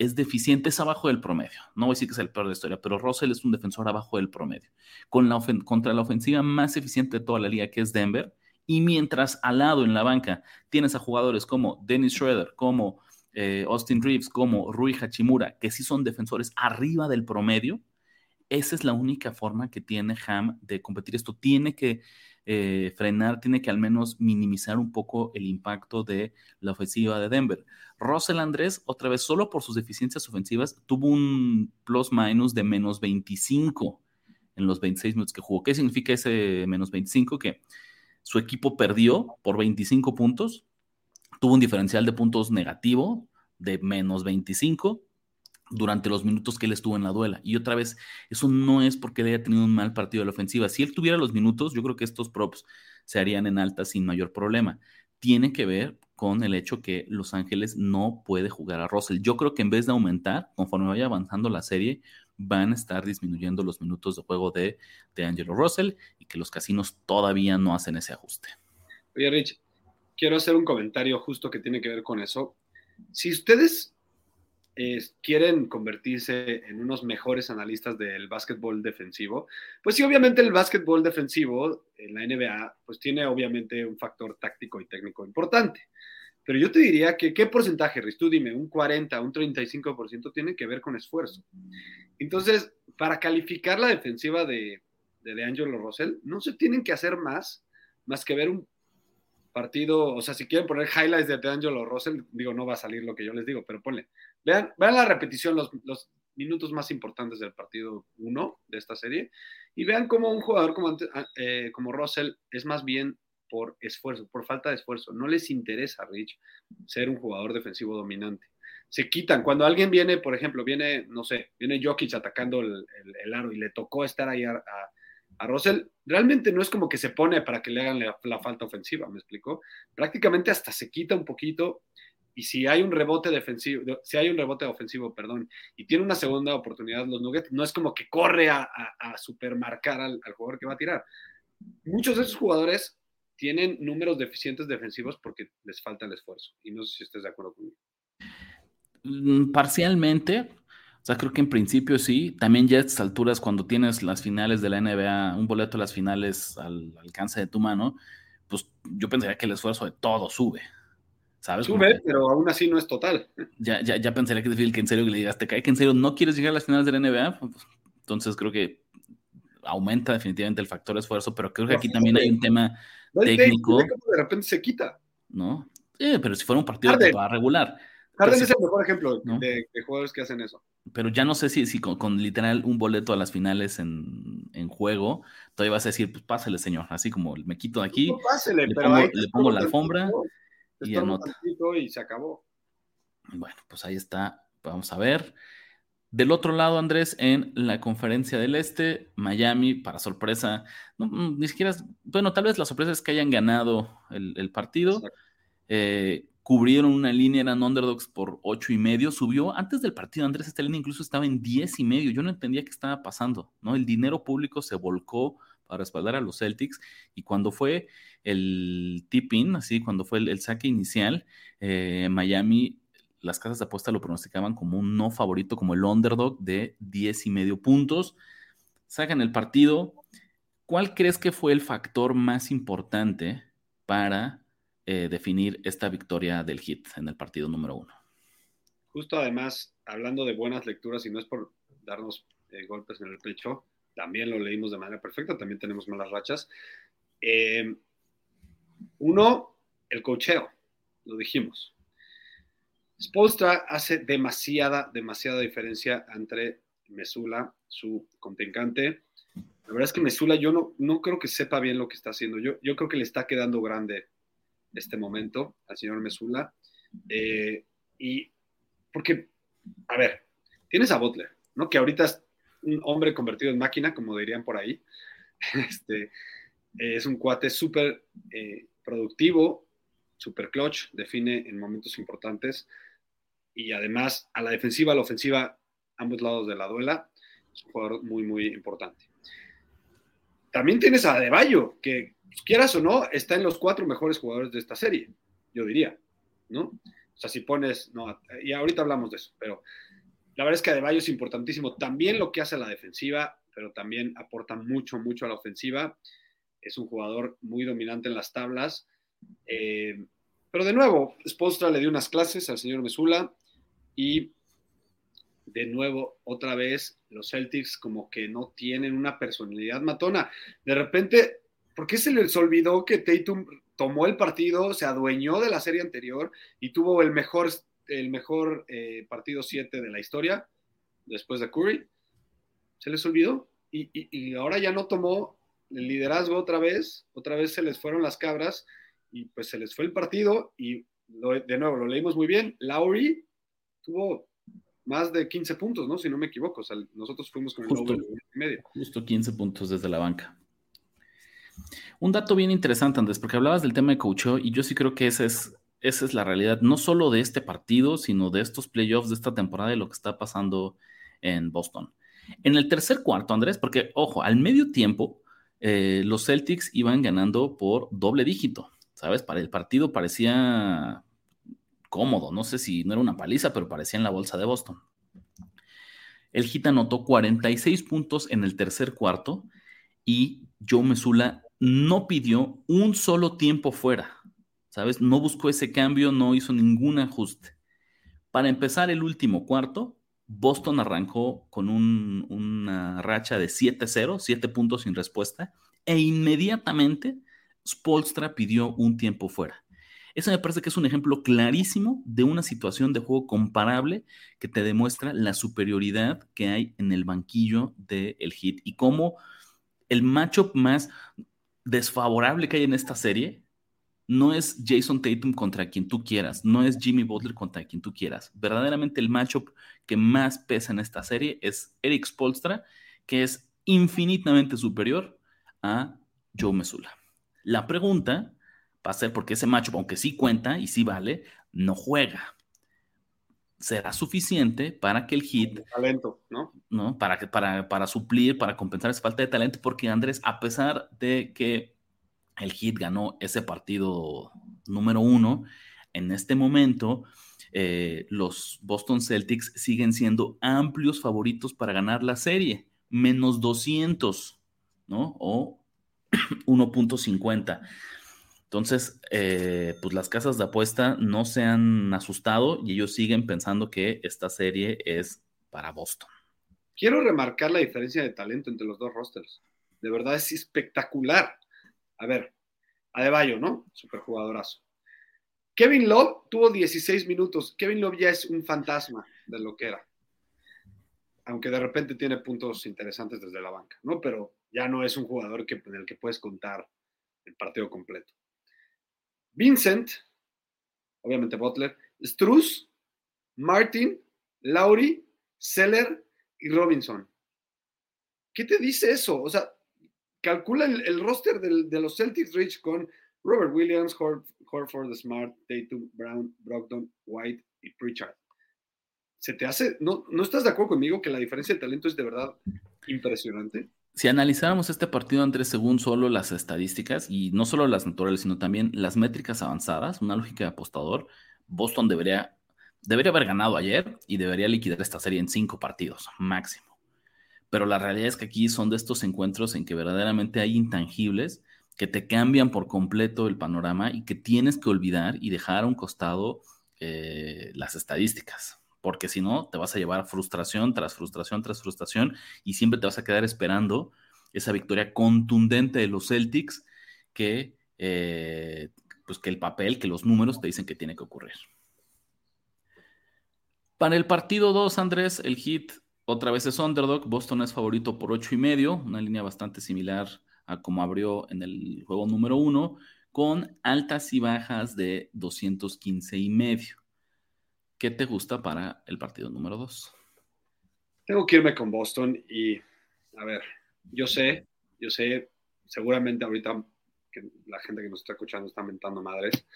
es deficiente, es abajo del promedio. No voy a decir que es el peor de la historia, pero Russell es un defensor abajo del promedio. Con la contra la ofensiva más eficiente de toda la liga, que es Denver, y mientras al lado en la banca tienes a jugadores como Dennis Schroeder, como eh, Austin Reeves como Rui Hachimura, que sí son defensores arriba del promedio, esa es la única forma que tiene Ham de competir esto. Tiene que eh, frenar, tiene que al menos minimizar un poco el impacto de la ofensiva de Denver. Russell Andrés, otra vez, solo por sus deficiencias ofensivas, tuvo un plus minus de menos 25 en los 26 minutos que jugó. ¿Qué significa ese menos 25? Que su equipo perdió por 25 puntos, tuvo un diferencial de puntos negativo de menos 25 durante los minutos que él estuvo en la duela. Y otra vez, eso no es porque haya tenido un mal partido de la ofensiva. Si él tuviera los minutos, yo creo que estos props se harían en alta sin mayor problema. Tiene que ver con el hecho que Los Ángeles no puede jugar a Russell. Yo creo que en vez de aumentar, conforme vaya avanzando la serie, van a estar disminuyendo los minutos de juego de, de Angelo Russell y que los casinos todavía no hacen ese ajuste. Oye, Rich, quiero hacer un comentario justo que tiene que ver con eso. Si ustedes eh, quieren convertirse en unos mejores analistas del básquetbol defensivo, pues sí, obviamente el básquetbol defensivo en la NBA, pues tiene obviamente un factor táctico y técnico importante. Pero yo te diría que, ¿qué porcentaje, Riz? Tú dime, un 40, un 35% tiene que ver con esfuerzo. Entonces, para calificar la defensiva de, de, de Angelo Russell, no se tienen que hacer más, más que ver un partido, o sea, si quieren poner highlights de Angelo Russell, digo, no va a salir lo que yo les digo, pero ponle, vean, vean la repetición, los, minutos más importantes del partido 1 de esta serie, y vean cómo un jugador como, ah, eh, como Russell es más bien por esfuerzo, por falta de esfuerzo. No les interesa, Rich, ser un jugador defensivo dominante. Se quitan. Cuando alguien viene, por ejemplo, viene, no sé, viene Jokic atacando el, aro y le tocó estar ahí a a Russell realmente no es como que se pone para que le hagan la, falta ofensiva, ¿me explicó? Prácticamente hasta se quita un poquito y si hay un rebote defensivo, si hay un rebote ofensivo, perdón, y tiene una segunda oportunidad los Nuggets, no es como que corre a, supermarcar al, jugador que va a tirar. Muchos de esos jugadores tienen números deficientes defensivos porque les falta el esfuerzo. Y no sé si estés de acuerdo conmigo. Mm, parcialmente, o sea, creo que en principio sí. También ya a estas alturas, cuando tienes las finales de la NBA, un boleto a las finales al alcance de tu mano, pues yo pensaría que el esfuerzo de todo sube. ¿Sabes? Sube, pero aún así no es total. Ya, ya, ya pensaría que es difícil que en serio que le digas, te cae que en serio no quieres llegar a las finales de la NBA. Pues, entonces creo que aumenta definitivamente el factor esfuerzo, pero creo que aquí también hay un tema técnico. De repente se quita. ¿No? Sí, pero si fuera un partido a regular. Harden es el mejor ejemplo de, jugadores que hacen eso. Pero ya no sé si, si con, literal un boleto a las finales en, juego, todavía vas a decir, pues pásale, señor. Así como me quito de aquí, le, pongo, la alfombra y anota. Y se acabó. Bueno, pues ahí está. Vamos a ver. Del otro lado, Andrés, en la conferencia del Este, Miami, para sorpresa, ni siquiera, bueno, tal vez la sorpresa es que hayan ganado el, partido. Eh, cubrieron una línea, eran underdogs por ocho y medio, subió antes del partido, Andrés, esta línea incluso estaba en diez y medio, yo no entendía qué estaba pasando, ¿no? El dinero público se volcó para respaldar a los Celtics. Y cuando fue el tip-in, así, cuando fue el, saque inicial, eh, Miami, las casas de apuesta lo pronosticaban como un no favorito, como el underdog de diez y medio puntos, sacan el partido, ¿cuál crees que fue el factor más importante para eh, definir esta victoria del hit en el partido número uno. Justo además, hablando de buenas lecturas, y no es por darnos eh, golpes en el pecho, también lo leímos de manera perfecta, también tenemos malas rachas. Eh, uno, el cocheo, lo dijimos. Spolstra hace demasiada, demasiada diferencia entre Mesula, su contrincante. La verdad es que Mesula yo no, no creo que sepa bien lo que está haciendo. Yo, yo creo que le está quedando grande este momento al señor Mesula. Eh, y porque, a ver, tienes a Butler, ¿no? Que ahorita un hombre convertido en máquina, como dirían por ahí. Este, es un cuate súper eh, productivo, súper clutch, define en momentos importantes. Y además, a la defensiva, a la ofensiva, ambos lados de la duela, es un jugador muy, muy importante. También tienes a Adebayo, que quieras o no, está en los cuatro mejores jugadores de esta serie, yo diría, ¿no? O sea, si pones, no, y ahorita hablamos de eso, pero la verdad es que Adebayo es importantísimo, también lo que hace a la defensiva, pero también aporta mucho, mucho a la ofensiva, es un jugador muy dominante en las tablas, eh, pero de nuevo, Spostra le dio unas clases al señor Mesula y de nuevo, otra vez, los Celtics como que no tienen una personalidad matona. De repente, ¿Por qué se les olvidó que Tatum tomó el partido, se adueñó de la serie anterior y tuvo el mejor, el mejor eh, partido 7 de la historia después de Curry? Se les olvidó y, ahora ya no tomó el liderazgo otra vez, otra vez se les fueron las cabras y pues se les fue el partido y de nuevo lo leímos muy bien. Lowry tuvo más de 15 puntos, ¿no? Si no me equivoco. nosotros fuimos con el justo, medio. Justo 15 puntos desde la banca. Un dato bien interesante, Andrés, porque hablabas del tema de coaching y yo sí creo que esa es, esa es la realidad, no solo de este partido, sino de estos playoffs de esta temporada y lo que está pasando en Boston. En el tercer cuarto, Andrés, porque, ojo, al medio tiempo, eh, los Celtics iban ganando por doble dígito, ¿sabes? Para el partido parecía cómodo, no sé si no era una paliza, pero parecía en la bolsa de Boston. El Heat anotó 46 puntos en el tercer cuarto y Joe Mesula no pidió un solo tiempo fuera, ¿sabes? No buscó ese cambio, no hizo ningún ajuste. Para empezar el último cuarto, Boston arrancó con una racha de 7-0, 7 puntos sin respuesta, e inmediatamente Spolstra pidió un tiempo fuera. Eso me parece que es un ejemplo clarísimo de una situación de juego comparable que te demuestra la superioridad que hay en el banquillo del el Heat y cómo el matchup más desfavorable que hay en esta serie no es Jason Tatum contra quien tú quieras, no es Jimmy Butler contra quien tú quieras. Verdaderamente el matchup que más pesa en esta serie es Eric Spolstra, que es infinitamente superior a Joe Mesula. La pregunta va a ser porque ese matchup, aunque sí cuenta y sí vale, no juega será suficiente para que el hit talento, ¿no? ¿no? Para, para, para suplir, para compensar esa falta de talento, porque Andrés, a pesar de que el hit ganó ese partido número uno, en este momento eh, los Boston Celtics siguen siendo amplios favoritos para ganar la serie, menos 200, ¿no? O 1.50. Entonces, eh, pues las casas de apuesta no se han asustado y ellos siguen pensando que esta serie es para Boston. Quiero remarcar la diferencia de talento entre los dos rosters. De verdad es espectacular. A ver, Adebayo, ¿no? Superjugadorazo. Kevin Love tuvo 16 minutos. Kevin Love ya es un fantasma de lo que era. Aunque de repente tiene puntos interesantes desde la banca, ¿no? Pero ya no es un jugador que, en el que puedes contar el partido completo. Vincent, obviamente Butler, Struz, Martin, Laurie, Seller y Robinson. ¿Qué te dice eso? O sea, calcula el, roster de los Celtics Rich con Robert Williams, Horford, Smart, Tatum, Brown, Brogdon, White y Pritchard. ¿Se te hace, no, no estás de acuerdo conmigo que la diferencia de talento es de verdad impresionante? Si analizáramos este partido entre según solo las estadísticas, y no solo las naturales, sino también las métricas avanzadas, una lógica de apostador, Boston debería, debería haber ganado ayer y debería liquidar esta serie en cinco partidos, máximo. Pero la realidad es que aquí son de estos encuentros en que verdaderamente hay intangibles que te cambian por completo el panorama y que tienes que olvidar y dejar a un costado eh, las estadísticas porque si no, te vas a llevar frustración tras frustración tras frustración y siempre te vas a quedar esperando esa victoria contundente de los Celtics que, eh, pues que el papel, que los números te dicen que tiene que ocurrir. Para el partido 2, Andrés, el hit otra vez es underdog. Boston es favorito por 8 y medio, una línea bastante similar a como abrió en el juego número 1, con altas y bajas de 215 y medio. ¿Qué te gusta para el partido número 2? Tengo que irme con Boston y, a ver, yo sé, yo sé, seguramente ahorita que la gente que nos está escuchando está mentando madres.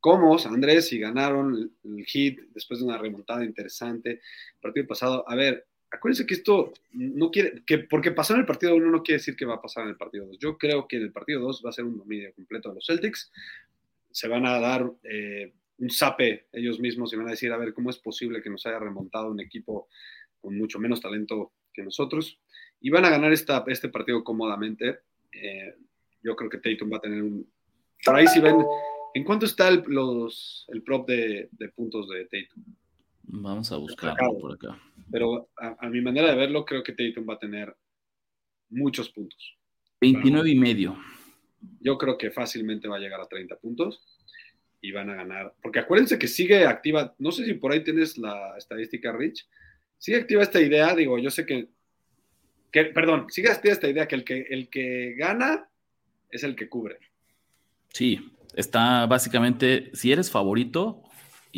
¿Cómo, Andrés, si ganaron el, hit después de una remontada interesante, partido pasado? A ver, acuérdense que esto no quiere, que porque pasó en el partido 1 no quiere decir que va a pasar en el partido 2. Yo creo que en el partido 2 va a ser un dominio completo de los Celtics. Se van a dar eh, un sape ellos mismos y van a decir, a ver, ¿cómo es posible que nos haya remontado un equipo con mucho menos talento que nosotros? Y van a ganar esta, este partido cómodamente. Eh, yo creo que Tatum va a tener un... Por ahí si ven, ¿en cuánto está el, el prop de, puntos de Tatum? Vamos a buscarlo por acá. Pero a, mi manera de verlo, creo que Tatum va a tener muchos puntos. 29 y medio. Yo creo que fácilmente va a llegar a 30 puntos y van a ganar. Porque acuérdense que sigue activa, no sé si por ahí tienes la estadística, Rich, sigue activa esta idea, digo, yo sé que, que perdón, sigue activa esta idea que el, que el que gana es el que cubre. Sí, está básicamente, si eres favorito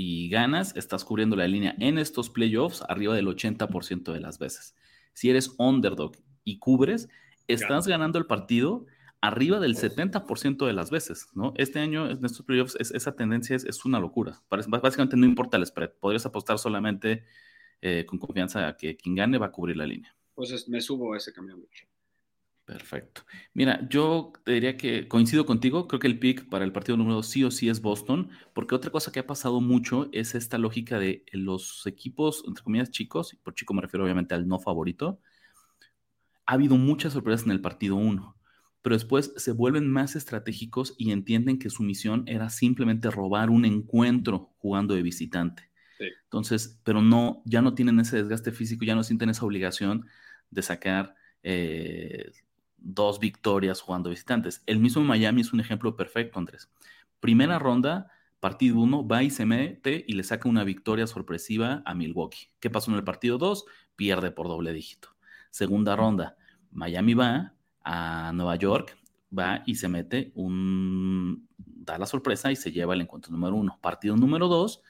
y ganas, estás cubriendo la línea en estos playoffs arriba del 80% de las veces. Si eres underdog y cubres, estás ganando el partido arriba del 70% de las veces, ¿no? Este año en estos playoffs esa tendencia es, una locura. Básicamente no importa el spread, podrías apostar solamente eh, con confianza a que quien gane va a cubrir la línea. Pues me subo a ese camión. Perfecto. Mira, yo te diría que coincido contigo, creo que el pick para el partido número 2 sí o sí es Boston, porque otra cosa que ha pasado mucho es esta lógica de los equipos, entre comillas, chicos, y por chico me refiero obviamente al no favorito, ha habido muchas sorpresas en el partido 1 pero después se vuelven más estratégicos y entienden que su misión era simplemente robar un encuentro jugando de visitante. Entonces, pero no, ya no tienen ese desgaste físico, ya no sienten esa obligación de sacar eh, dos victorias jugando visitantes. El mismo Miami es un ejemplo perfecto, Andrés. Primera ronda, partido 1, va y se mete y le saca una victoria sorpresiva a Milwaukee. ¿Qué pasó en el partido 2? Pierde por doble dígito. Segunda ronda, Miami va, a Nueva York, va y se mete un, da la sorpresa y se lleva el encuentro número uno. Partido número dos,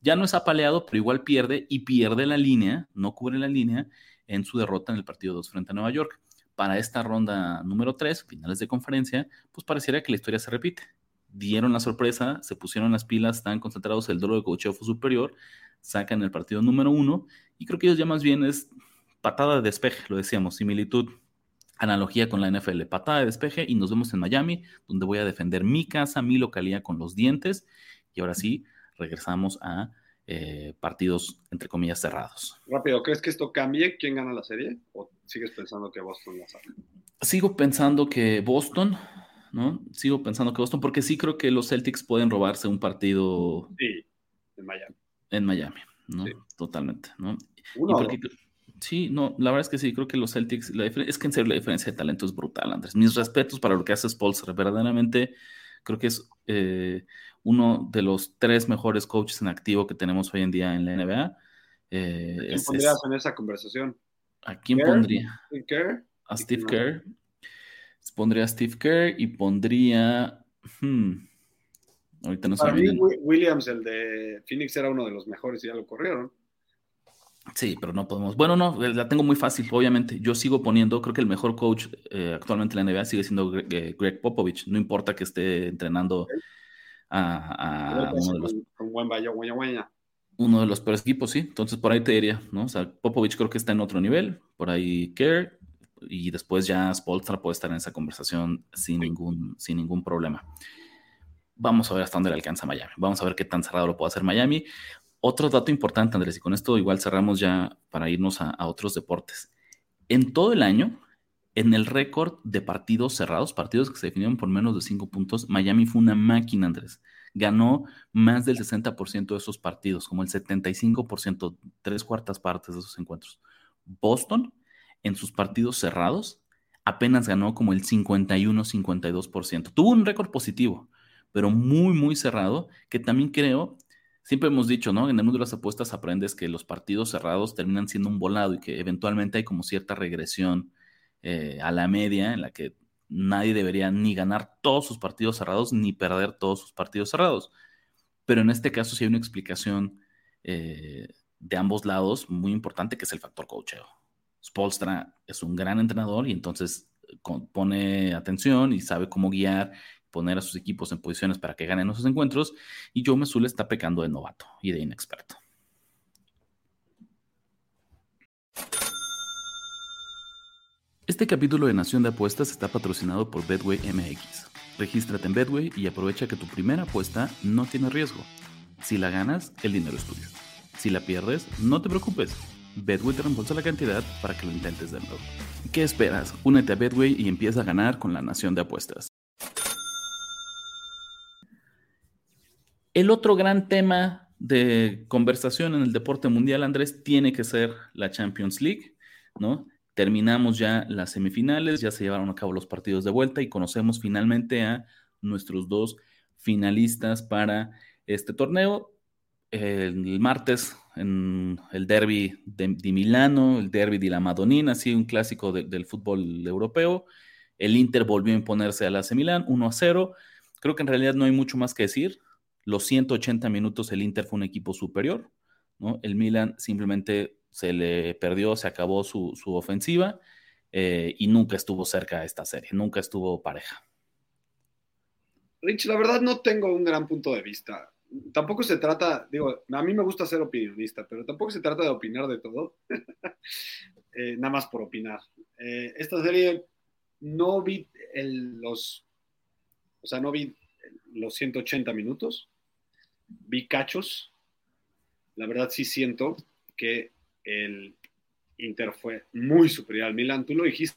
ya no es apaleado, pero igual pierde y pierde la línea, no cubre la línea en su derrota en el partido 2 frente a Nueva York. Para esta ronda número 3, finales de conferencia, pues pareciera que la historia se repite. Dieron la sorpresa, se pusieron las pilas, están concentrados, el duelo de cocheo fue superior, sacan el partido número uno y creo que ellos ya más bien es patada de despeje, lo decíamos, similitud analogía con la NFL, patada de despeje y nos vemos en Miami, donde voy a defender mi casa, mi localidad con los dientes. Y ahora sí, regresamos a eh, partidos, entre comillas, cerrados. Rápido, ¿crees que esto cambie? ¿Quién gana la serie? ¿O sigues pensando que Boston la saca? Sigo pensando que Boston, ¿no? Sigo pensando que Boston, porque sí creo que los Celtics pueden robarse un partido. Sí, en Miami. En Miami, ¿no? Totalmente, ¿no? sí, no, la verdad es que sí, creo que los Celtics, es que en serio la diferencia de talento es brutal, Andrés. Mis respetos para lo que hace Spolster, verdaderamente creo que es eh, uno de los tres mejores coaches en activo que tenemos hoy en día en la NBA. Eh, ¿A quién pondrías en esa conversación? ¿A quién pondría? ¿Steve Kerr? A Steve Kerr. Pondría a Steve Kerr y pondría. Hmm, ahorita no Para mí, Williams, el de Phoenix, era uno de los mejores y ya lo corrieron. Sí, pero no podemos. Bueno, no, la tengo muy fácil, obviamente. Yo sigo poniendo, creo que el mejor coach eh, actualmente en la NBA sigue siendo eh, Greg, Popovich. No importa que esté entrenando a, uno de los. Uno de los peores equipos, sí. Entonces por ahí te diría, ¿no? O sea, Popovich creo que está en otro nivel. Por ahí Kerr. Y después ya Spolstra puede estar en esa conversación sin ningún, sin ningún problema. Vamos a ver hasta dónde le alcanza Miami. Vamos a ver qué tan cerrado lo puede hacer Miami. Otro dato importante, Andrés, y con esto igual cerramos ya para irnos a, otros deportes. En todo el año, en el récord de partidos cerrados, partidos que se definieron por menos de cinco puntos, Miami fue una máquina, Andrés. Ganó más del 60% de esos partidos, como el 75%, tres cuartas partes de esos encuentros. Boston, en sus partidos cerrados, apenas ganó como el 51-52%. Tuvo un récord positivo, pero muy, muy cerrado, que también creo siempre hemos dicho, ¿no? En el mundo de las apuestas aprendes que los partidos cerrados terminan siendo un volado y que eventualmente hay como cierta regresión eh, a la media en la que nadie debería ni ganar todos sus partidos cerrados ni perder todos sus partidos cerrados. Pero en este caso sí hay una explicación eh, de ambos lados muy importante que es el factor coacheo. Spolstra es un gran entrenador y entonces eh, pone atención y sabe cómo guiar poner a sus equipos en posiciones para que ganen esos encuentros, y Joe Mesule está pecando de novato y de inexperto. Este capítulo de Nación de Apuestas está patrocinado por Bedway MX. Regístrate en Bedway y aprovecha que tu primera apuesta no tiene riesgo. Si la ganas, el dinero es tuyo. Si la pierdes, no te preocupes. Bedway te reembolsa la cantidad para que lo intentes de nuevo. ¿Qué esperas? Únete a Bedway y empieza a ganar con la Nación de Apuestas. El otro gran tema de conversación en el deporte mundial, Andrés, tiene que ser la Champions League, ¿no? Terminamos ya las semifinales, ya se llevaron a cabo los partidos de vuelta y conocemos finalmente a nuestros dos finalistas para este torneo. El martes en el derby de, Milano, el derby de la Madonina, así un clásico del fútbol europeo. El Inter volvió a imponerse a la Milán 1 a 0. Creo que en realidad no hay mucho más que decir los 180 minutos el Inter fue un equipo superior, ¿no? El Milan simplemente se le perdió, se acabó su, ofensiva eh, y nunca estuvo cerca de esta serie, nunca estuvo pareja. Rich, la verdad no tengo un gran punto de vista. Tampoco se trata, digo, a mí me gusta ser opinionista, pero tampoco se trata de opinar de todo, eh, nada más por opinar. Eh, esta serie no vi los, o sea, no vi los 180 minutos, vi cachos. La verdad sí siento que el Inter fue muy superior al Milan. Tú lo dijiste,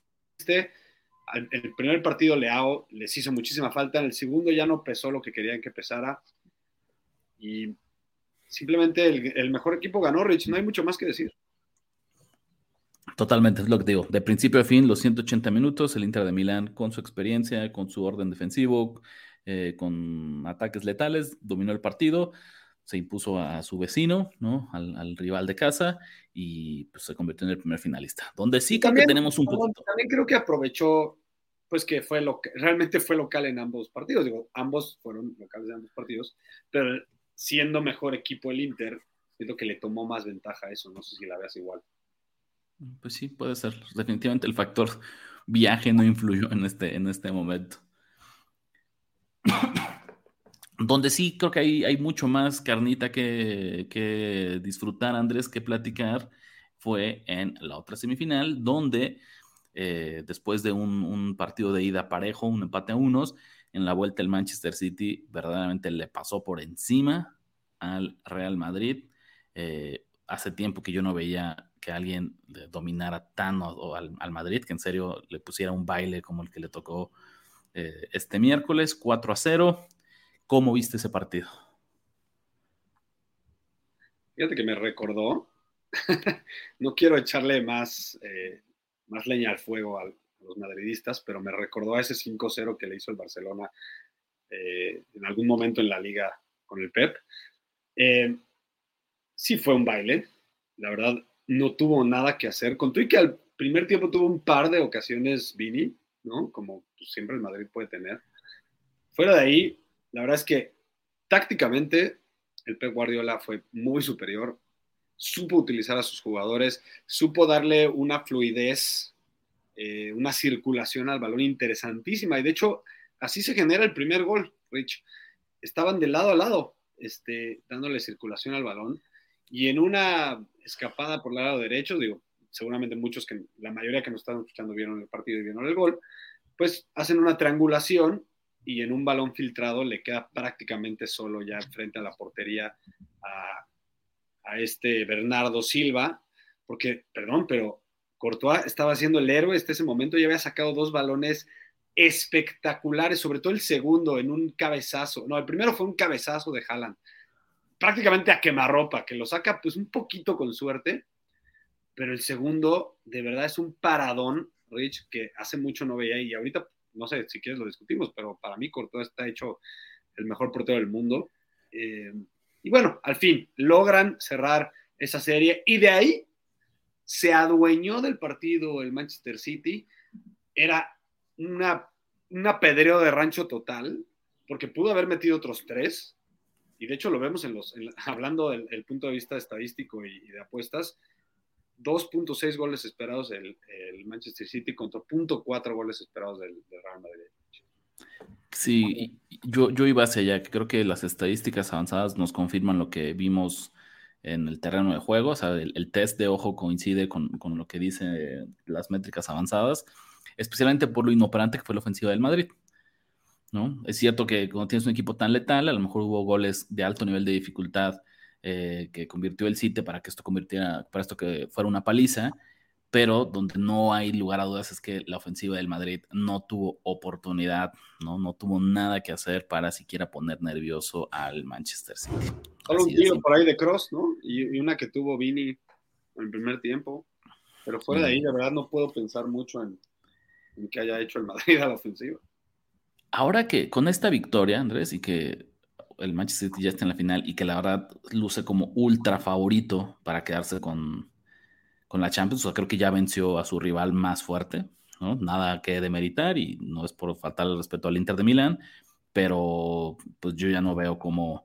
el primer partido Leao les hizo muchísima falta, en el segundo ya no pesó lo que querían que pesara. Y simplemente el, mejor equipo ganó, Rich, no hay mucho más que decir. Totalmente, es lo que digo. De principio a fin, los 180 minutos, el Inter de Milán con su experiencia, con su orden defensivo, eh, con ataques letales, dominó el partido, se impuso a su vecino, ¿no? Al, rival de casa y pues, se convirtió en el primer finalista. Donde sí también, tenemos un poquito. También creo que aprovechó, pues que fue lo que realmente fue local en ambos partidos. Digo, ambos fueron locales en ambos partidos, pero siendo mejor equipo el Inter, lo que le tomó más ventaja a eso. No sé si la veas igual. Pues sí, puede ser. Definitivamente el factor viaje no influyó en este, en este momento. Donde sí creo que hay, hay mucho más carnita que, disfrutar, Andrés, que platicar, fue en la otra semifinal, donde eh, después de un, partido de ida parejo, un empate a unos, en la vuelta el Manchester City verdaderamente le pasó por encima al Real Madrid. Eh, hace tiempo que yo no veía que alguien dominara tan al, Madrid, que en serio le pusiera un baile como el que le tocó eh, este miércoles, 4 a 0. ¿Cómo viste ese partido? Fíjate que me recordó, no quiero echarle más, eh, más leña al fuego a los madridistas, pero me recordó a ese 5-0 que le hizo el Barcelona eh, en algún momento en la liga con el Pep. Sí fue un baile, la verdad no tuvo nada que hacer. Contó y que al primer tiempo tuvo un par de ocasiones Vini, ¿no? Como pues, siempre el Madrid puede tener. Fuera de ahí, la verdad es que tácticamente el Pep Guardiola fue muy superior, supo utilizar a sus jugadores, supo darle una fluidez, eh, una circulación al balón interesantísima y de hecho así se genera el primer gol, Rich. Estaban de lado a lado, este, dándole circulación al balón y en una escapada por el lado derecho, digo, seguramente muchos que la mayoría que nos están escuchando vieron el partido y vieron el gol, pues hacen una triangulación y en un balón filtrado le queda prácticamente solo ya frente a la portería a, este Bernardo Silva, porque, perdón, pero Courtois estaba siendo el héroe hasta ese momento y había sacado dos balones espectaculares, sobre todo el segundo en un cabezazo. No, el primero fue un cabezazo de Haaland, prácticamente a quemarropa, que lo saca pues un poquito con suerte, pero el segundo de verdad es un paradón, Rich, que hace mucho no veía y ahorita no sé si quieres lo discutimos, pero para mí Courtois está hecho el mejor portero del mundo. Eh, y bueno, al fin, logran cerrar esa serie y de ahí se adueñó del partido el Manchester City. Era una, un apedreo de rancho total, porque pudo haber metido otros tres. Y de hecho lo vemos en los, hablando del punto de vista estadístico y de apuestas, 2.6 goles esperados el, el, Manchester City contra 0.4 goles esperados del, Real Madrid. Sí, yo, yo iba hacia allá, que creo que las estadísticas avanzadas nos confirman lo que vimos en el terreno de juego, o sea, el, test de ojo coincide con, con, lo que dicen las métricas avanzadas, especialmente por lo inoperante que fue la ofensiva del Madrid. ¿no? Es cierto que cuando tienes un equipo tan letal, a lo mejor hubo goles de alto nivel de dificultad eh, que convirtió el City para que esto convirtiera, para esto que fuera una paliza, pero donde no hay lugar a dudas es que la ofensiva del Madrid no tuvo oportunidad, no, no tuvo nada que hacer para siquiera poner nervioso al Manchester City. Solo un tiro por ahí de cross, ¿no? Y, una que tuvo Vini en el primer tiempo. Pero fuera de ahí, la verdad, no puedo pensar mucho en, en que haya hecho el Madrid a la ofensiva. Ahora que con esta victoria, Andrés, y que el Manchester City ya está en la final y que la verdad luce como ultra favorito para quedarse con, con la Champions. O sea, creo que ya venció a su rival más fuerte, ¿no? Nada que demeritar y no es por faltar el respeto al Inter de Milán, pero pues yo ya no veo como, o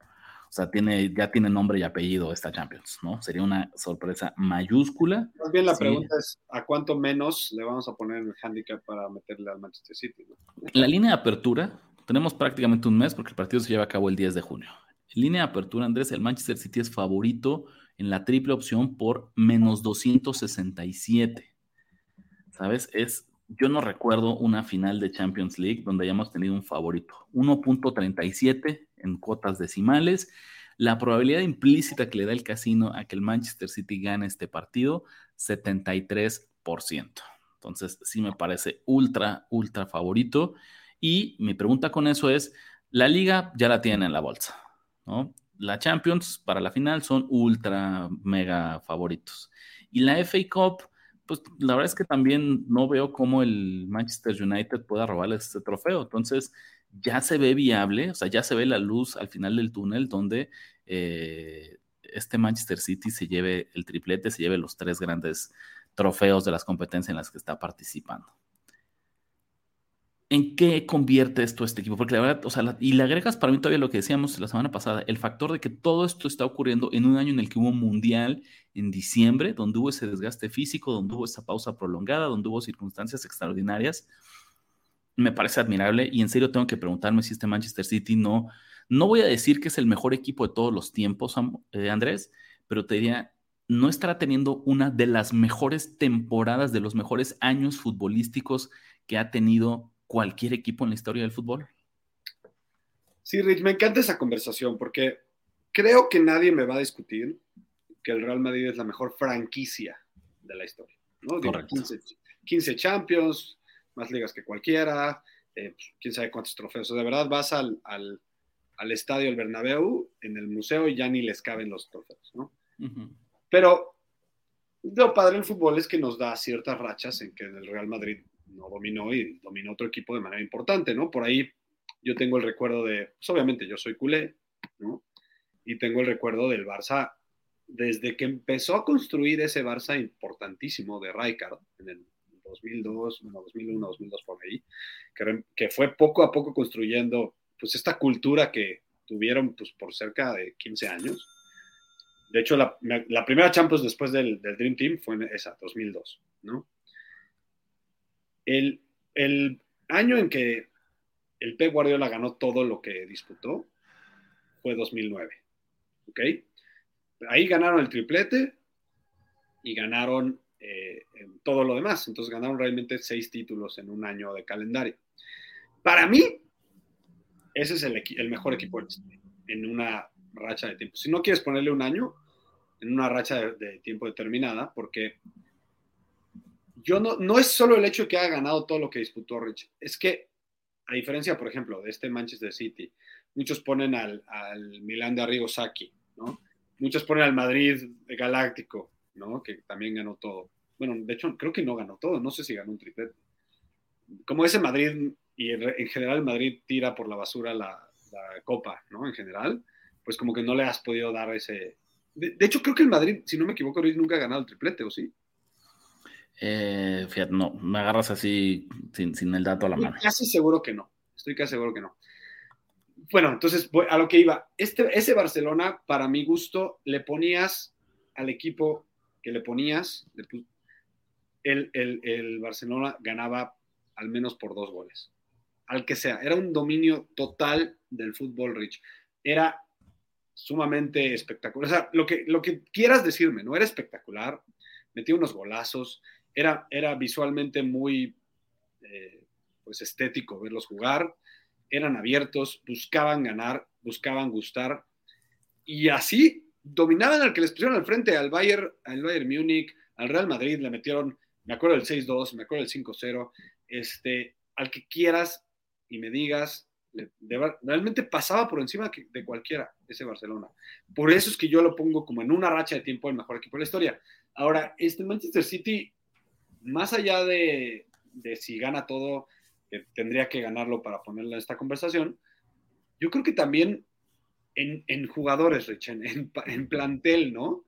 sea, tiene, ya tiene nombre y apellido esta Champions, ¿no? Sería una sorpresa mayúscula. Más bien la pregunta es, ¿a cuánto menos le vamos a poner el handicap para meterle al Manchester City? La línea de apertura tenemos prácticamente un mes porque el partido se lleva a cabo el 10 de junio. Línea de apertura, Andrés, el Manchester City es favorito en la triple opción por menos 267. ¿Sabes? Es, yo no recuerdo una final de Champions League donde hayamos tenido un favorito. 1.37 en cuotas decimales. La probabilidad implícita que le da el casino a que el Manchester City gane este partido, 73%. Entonces, sí me parece ultra, ultra favorito. Y mi pregunta con eso es, la liga ya la tienen en la bolsa, ¿no? La Champions para la final son ultra, mega favoritos. Y la FA Cup, pues la verdad es que también no veo cómo el Manchester United pueda robarle este trofeo. Entonces, ya se ve viable, o sea, ya se ve la luz al final del túnel donde eh, este Manchester City se lleve el triplete, se lleve los tres grandes trofeos de las competencias en las que está participando. ¿En qué convierte esto este equipo? Porque la verdad, o sea, y le agregas para mí todavía lo que decíamos la semana pasada, el factor de que todo esto está ocurriendo en un año en el que hubo un mundial en diciembre, donde hubo ese desgaste físico, donde hubo esa pausa prolongada, donde hubo circunstancias extraordinarias, me parece admirable y en serio tengo que preguntarme si este Manchester City no, no voy a decir que es el mejor equipo de todos los tiempos, eh, Andrés, pero te diría, no estará teniendo una de las mejores temporadas, de los mejores años futbolísticos que ha tenido cualquier equipo en la historia del fútbol. Sí, Rich, me encanta esa conversación porque creo que nadie me va a discutir que el Real Madrid es la mejor franquicia de la historia. ¿no? 15, Champions, más ligas que cualquiera, eh, pues, quién sabe cuántos trofeos. de verdad vas al, al, al, estadio el Bernabéu, en el museo, y ya ni les caben los trofeos. ¿no? Pero lo padre del fútbol es que nos da ciertas rachas en que el Real Madrid no dominó y dominó otro equipo de manera importante, ¿no? Por ahí yo tengo el recuerdo de, pues obviamente yo soy culé, ¿no? Y tengo el recuerdo del Barça desde que empezó a construir ese Barça importantísimo de Rijkaard en el 2002, 2001, 2002 por ahí, que, fue poco a poco construyendo pues esta cultura que tuvieron pues por cerca de 15 años. De hecho, la, primera Champions después del, del, Dream Team fue en esa, 2002, ¿no? El, el año en que el Pep Guardiola ganó todo lo que disputó fue 2009, ¿ok? Ahí ganaron el triplete y ganaron eh, todo lo demás. Entonces ganaron realmente seis títulos en un año de calendario. Para mí, ese es el, mejor equipo en una racha de tiempo. Si no quieres ponerle un año, en una racha de, de tiempo determinada, porque yo no, no es solo el hecho que haya ganado todo lo que disputó Rich, es que, a diferencia, por ejemplo, de este Manchester City, muchos ponen al, al de Arrigo Sacchi, ¿no? Muchos ponen al Madrid Galáctico, ¿no? Que también ganó todo. Bueno, de hecho, creo que no ganó todo, no sé si ganó un triplete. Como ese Madrid, y en general Madrid tira por la basura la, copa, ¿no? En general, pues como que no le has podido dar ese... De, de hecho, creo que el Madrid, si no me equivoco, nunca ha ganado el triplete, ¿o sí? Eh, fíjate, no, me agarras así sin, sin el dato a la Estoy mano. Casi seguro que no. Estoy casi seguro que no. Bueno, entonces a lo que iba. Este, ese Barcelona, para mi gusto, le ponías al equipo que le ponías, el, el, el Barcelona ganaba al menos por dos goles. Al que sea. Era un dominio total del fútbol, Rich. Era sumamente espectacular. O sea, lo que, lo que quieras decirme, ¿no? Era espectacular. Metía unos golazos era, era visualmente muy eh, pues estético verlos jugar, eran abiertos, buscaban ganar, buscaban gustar, y así dominaban al que les pusieron al frente, al Bayern, al Bayern Múnich, al Real Madrid, le metieron, me acuerdo del 6-2, me acuerdo del 5-0, este, al que quieras y me digas, de, realmente pasaba por encima de cualquiera ese Barcelona. Por eso es que yo lo pongo como en una racha de tiempo el mejor equipo de la historia. Ahora, este Manchester City más allá de, de si gana todo, tendría que ganarlo para ponerlo en esta conversación, yo creo que también en, jugadores, Rich, en, plantel, ¿no?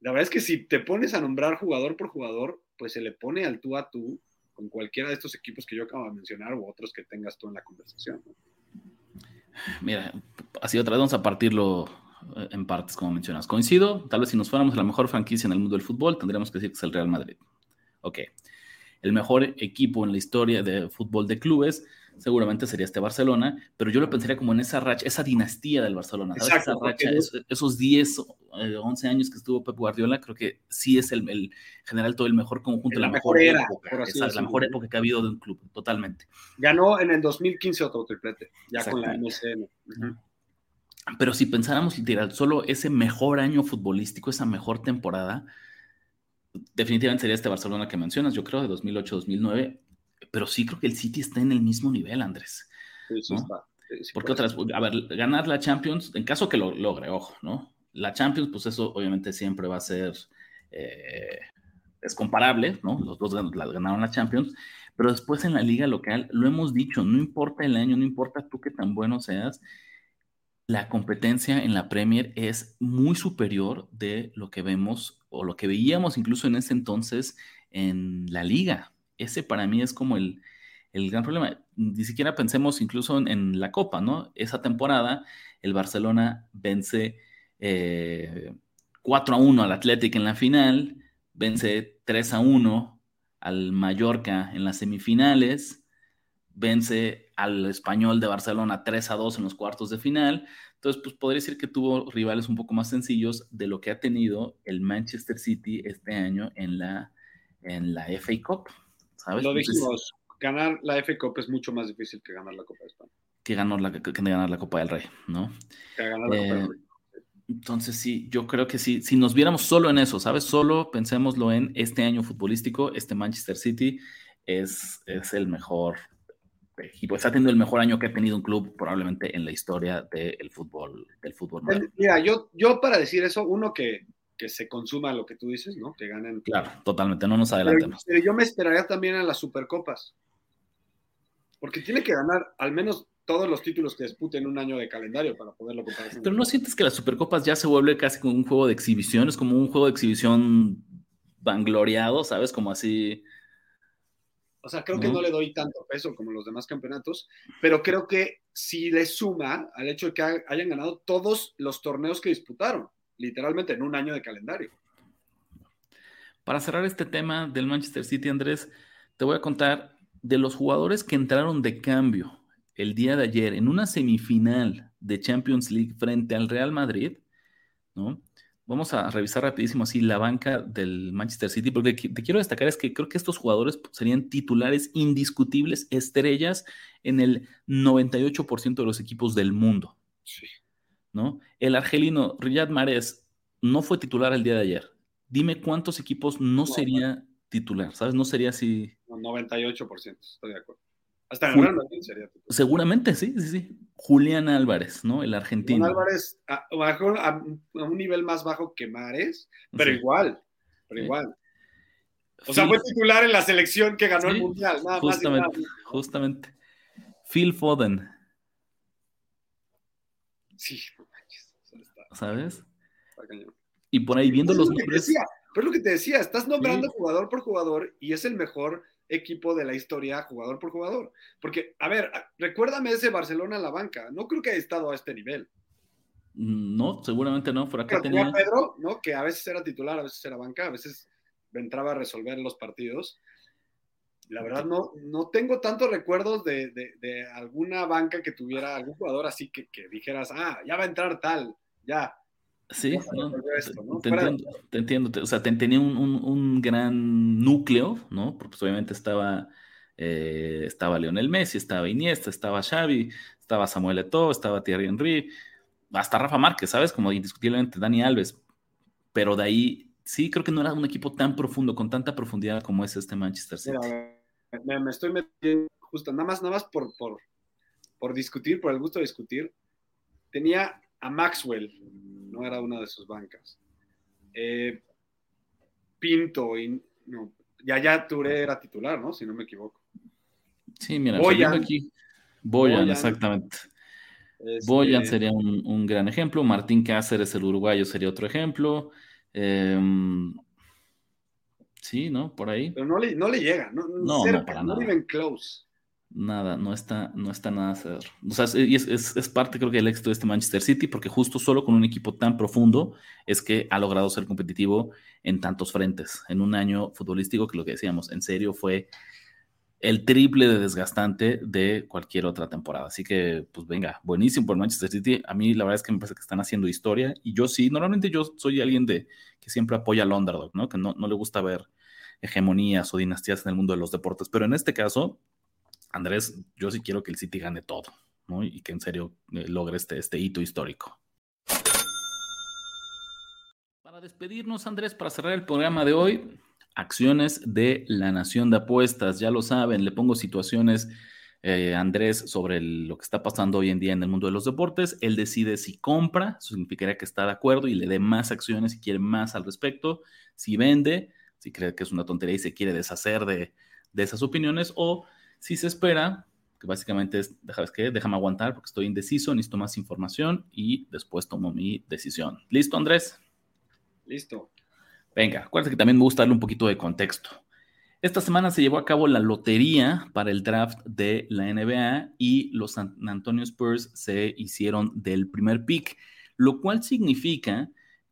La verdad es que si te pones a nombrar jugador por jugador, pues se le pone al tú a tú con cualquiera de estos equipos que yo acabo de mencionar o otros que tengas tú en la conversación. Mira, así otra vez vamos a partirlo eh, en partes, como mencionas. Coincido, tal vez si nos fuéramos la mejor franquicia en el mundo del fútbol, tendríamos que decir que es el Real Madrid. Ok, el mejor equipo en la historia de fútbol de clubes seguramente sería este Barcelona, pero yo lo pensaría como en esa racha, esa dinastía del Barcelona, ¿sabes? Exacto, esa racha, esos, esos 10, 11 años que estuvo Pep Guardiola, creo que sí es el, el general todo el mejor conjunto, la, la mejor, mejor, era, época, esa, la mejor época que ha habido de un club, totalmente. Ganó en el 2015 otro triplete, ya con la MSN. Uh -huh. Pero si pensáramos literal, solo ese mejor año futbolístico, esa mejor temporada, definitivamente sería este Barcelona que mencionas, yo creo, de 2008-2009, pero sí creo que el City está en el mismo nivel, Andrés. Sí, sí ¿no? está. Sí, Porque otras, a ver, ganar la Champions, en caso que lo logre, ojo, ¿no? La Champions, pues eso obviamente siempre va a ser, eh, es comparable, ¿no? Los dos ganaron la Champions, pero después en la liga local, lo hemos dicho, no importa el año, no importa tú qué tan bueno seas, la competencia en la Premier es muy superior de lo que vemos o lo que veíamos incluso en ese entonces en la liga. Ese para mí es como el, el gran problema. Ni siquiera pensemos incluso en, la Copa, ¿no? Esa temporada el Barcelona vence eh, 4 a 1 al Athletic en la final, vence 3 a 1 al Mallorca en las semifinales, vence al español de Barcelona 3 a 2 en los cuartos de final. Entonces, pues podría decir que tuvo rivales un poco más sencillos de lo que ha tenido el Manchester City este año en la, en la FA Cup. ¿sabes? Lo dijimos, Entonces, ganar la FA Cup es mucho más difícil que ganar la Copa de España. Que ganar la, que ganar la Copa del Rey, ¿no? Que ganar la eh, Copa del Rey. Entonces sí, yo creo que sí, si nos viéramos solo en eso, ¿sabes? Solo pensémoslo en este año futbolístico, este Manchester City es, es el mejor equipo, está teniendo el mejor año que ha tenido un club probablemente en la historia del fútbol, del fútbol Mira, yo, yo para decir eso, uno que, que se consuma lo que tú dices, ¿no? Que ganen. Claro, totalmente, no nos adelantemos. Pero, yo me esperaría también a las Supercopas. Porque tiene que ganar al menos todos los títulos que disputen un año de calendario para poderlo comparar. Pero no sientes que las Supercopas ya se vuelve casi como un juego de exhibición, es como un juego de exhibición vangloriado, ¿sabes? Como así. O sea, creo que no le doy tanto peso como los demás campeonatos, pero creo que sí le suma al hecho de que hayan ganado todos los torneos que disputaron, literalmente en un año de calendario. Para cerrar este tema del Manchester City, Andrés, te voy a contar de los jugadores que entraron de cambio el día de ayer en una semifinal de Champions League frente al Real Madrid, ¿no? Vamos a revisar rapidísimo así la banca del Manchester City, porque te quiero destacar es que creo que estos jugadores serían titulares indiscutibles, estrellas en el 98% de los equipos del mundo. Sí. ¿no? El argelino Riyad Mahrez no fue titular el día de ayer. Dime cuántos equipos no, sería titular, ¿sabes? No sería así. 98%, estoy de acuerdo. Hasta en Real Madrid sería titular. Seguramente, sí, sí, sí. Julián Álvarez, ¿no? El argentino. Julián Álvarez a, a, un nivel más bajo que Mares, pero igual, pero igual. O sea, fue titular en la selección que ganó el Mundial, nada justamente, más. Justamente. Phil Foden. Sí, ¿sabes? Y por ahí viendo los nombres. pero es lo que te decía, estás nombrando jugador por jugador y es el mejor equipo de la historia, jugador por jugador. Porque, a ver, recuérdame ese Barcelona a la banca. No creo que haya estado a este nivel. Mm, no, seguramente no. Por acá tenía Pedro, ¿no? Que a veces era titular, a veces era banca, a veces entraba a resolver los partidos. La verdad, no, no tengo tantos recuerdos de, alguna banca que tuviera algún jugador así que, que dijeras, ah, ya va a entrar tal, ya, Sí, te, entiendo, O sea, tenía un, gran núcleo, ¿no? Porque pues, obviamente estaba, eh, estaba Lionel Messi, estaba Iniesta, estaba Xavi, estaba Samuel Eto'o, estaba Thierry Henry, hasta Rafa Márquez, ¿sabes? Como indiscutiblemente Dani Alves. Pero de ahí, sí, creo que no era un equipo tan profundo, con tanta profundidad como es este Manchester City. me, estoy metiendo justo, nada más, nada más por, por, por discutir, por el gusto de discutir. Tenía a Maxwell, no era una de sus bancas. Eh, Pinto, y, no, ya ya Touré era titular, ¿no? Si no me equivoco. Sí, mira, Boyan, aquí. Boyan, exactamente. Este, Boyan sería un, gran ejemplo. Martín Cáceres, el uruguayo, sería otro ejemplo. Em, sí, ¿no? Por ahí. Pero no le, no le llega, no, no, no para nada. close nada, no está, no está nada hacer. O sea, es, es, parte, creo que, del éxito de este Manchester City, porque justo solo con un equipo tan profundo es que ha logrado ser competitivo en tantos frentes, en un año futbolístico que lo que decíamos, en serio, fue el triple de desgastante de cualquier otra temporada. Así que, pues venga, buenísimo por Manchester City. A mí la verdad es que me parece que están haciendo historia y yo sí, normalmente yo soy alguien de que siempre apoya al underdog, ¿no? Que no, no le gusta ver hegemonías o dinastías en el mundo de los deportes, pero en este caso Andrés, yo sí quiero que el City gane todo, ¿no? Y que en serio eh, logre este, este hito histórico. Para despedirnos, Andrés, para cerrar el programa de hoy, acciones de la Nación de Apuestas. Ya lo saben, le pongo situaciones, eh, Andrés, sobre lo que está pasando hoy en día en el mundo de los deportes. Él decide si compra, eso significaría que está de acuerdo y le dé más acciones si quiere más al respecto. Si vende, si cree que es una tontería y se quiere deshacer de, de esas opiniones, o si se espera, que básicamente es, ¿sabes qué? Déjame aguantar porque estoy indeciso, necesito más información y después tomo mi decisión. ¿Listo, Andrés? Listo. Venga, acuérdate que también me gusta darle un poquito de contexto. Esta semana se llevó a cabo la lotería para el draft de la NBA y los San Antonio Spurs se hicieron del primer pick, lo cual significa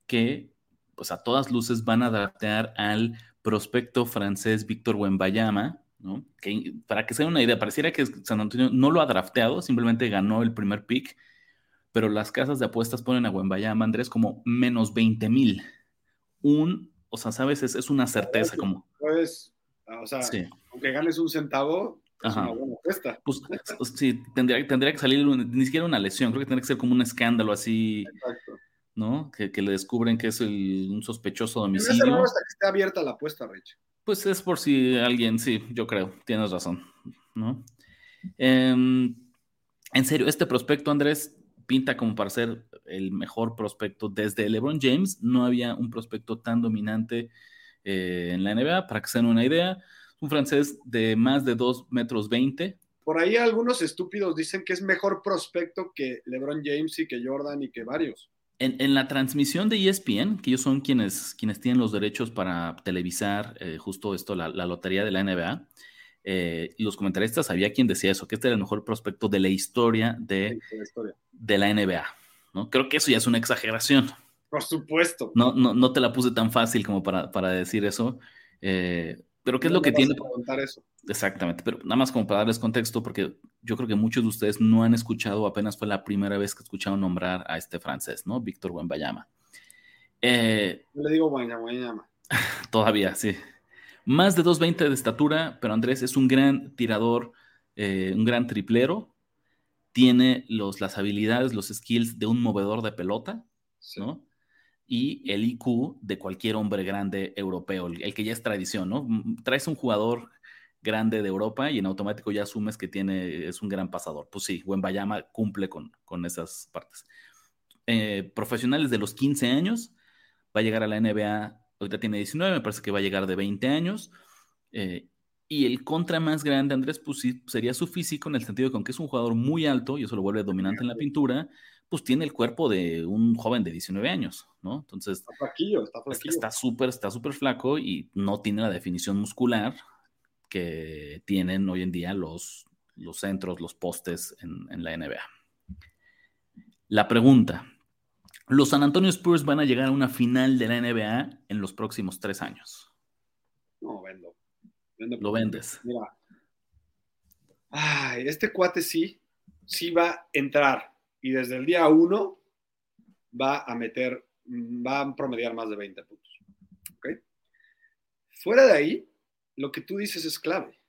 que pues a todas luces van a draftear al prospecto francés Víctor Wembayama, que, para que se den una idea, pareciera que San Antonio no lo ha drafteado, simplemente ganó el primer pick, pero las casas de apuestas ponen a Wembayama Andrés como menos 20 mil. Un, o sea, sabes, es, una certeza como. Pues, o sea, aunque ganes un centavo, es una buena apuesta. Pues, sí, tendría, tendría que salir ni siquiera una lesión, creo que tendría que ser como un escándalo así. Exacto. ¿no? Que, le descubren que es un sospechoso domicilio. No hasta que esté abierta la apuesta, Rich. Pues es por si alguien, sí, yo creo, tienes razón, ¿no? Em, en serio, este prospecto, Andrés, pinta como para ser el mejor prospecto desde LeBron James. No había un prospecto tan dominante eh, en la NBA, para que se den una idea. Un francés de más de 2 metros 20. Por ahí algunos estúpidos dicen que es mejor prospecto que LeBron James y que Jordan y que varios. En, la transmisión de ESPN, que ellos son quienes, quienes tienen los derechos para televisar eh, justo esto, la, lotería de la NBA, eh, los comentaristas había quien decía eso, que este era el mejor prospecto de la historia de, la, historia. de la NBA. ¿no? Creo que eso ya es una exageración. Por supuesto. No, no, no te la puse tan fácil como para, para decir eso. Eh, pero ¿qué es lo que tiene? Eso. Exactamente, pero nada más como para darles contexto, porque yo creo que muchos de ustedes no han escuchado, apenas fue la primera vez que escucharon nombrar a este francés, ¿no? Víctor Wembayama. Eh, le digo Wembayama. todavía, sí. Más de 2.20 de estatura, pero Andrés es un gran tirador, eh, un gran triplero. Tiene los, las habilidades, los skills de un movedor de pelota, ¿no? y el IQ de cualquier hombre grande europeo, el, que ya es tradición, ¿no? Traes un jugador grande de Europa y en automático ya asumes que tiene, es un gran pasador. Pues sí, Bayama cumple con, con esas partes. Eh, profesionales de los 15 años, va a llegar a la NBA, ahorita tiene 19, me parece que va a llegar de 20 años. Eh, y el contra más grande, Andrés, pues sí, sería su físico en el sentido de que aunque es un jugador muy alto y eso lo vuelve dominante en la pintura, pues tiene el cuerpo de un joven de 19 años, ¿no? Entonces, está flaquillo, está flaquillo. Está súper, está súper flaco y no tiene la definición muscular que tienen hoy en día los, los centros, los postes en, la NBA. La pregunta, ¿los San Antonio Spurs van a llegar a una final de la NBA en los próximos tres años? No, vendo. Lo vendes. Mira. Ay, este cuate sí, sí va a entrar y desde el día uno va a meter, va a promediar más de 20 puntos. Fuera de ahí, lo que tú dices es clave.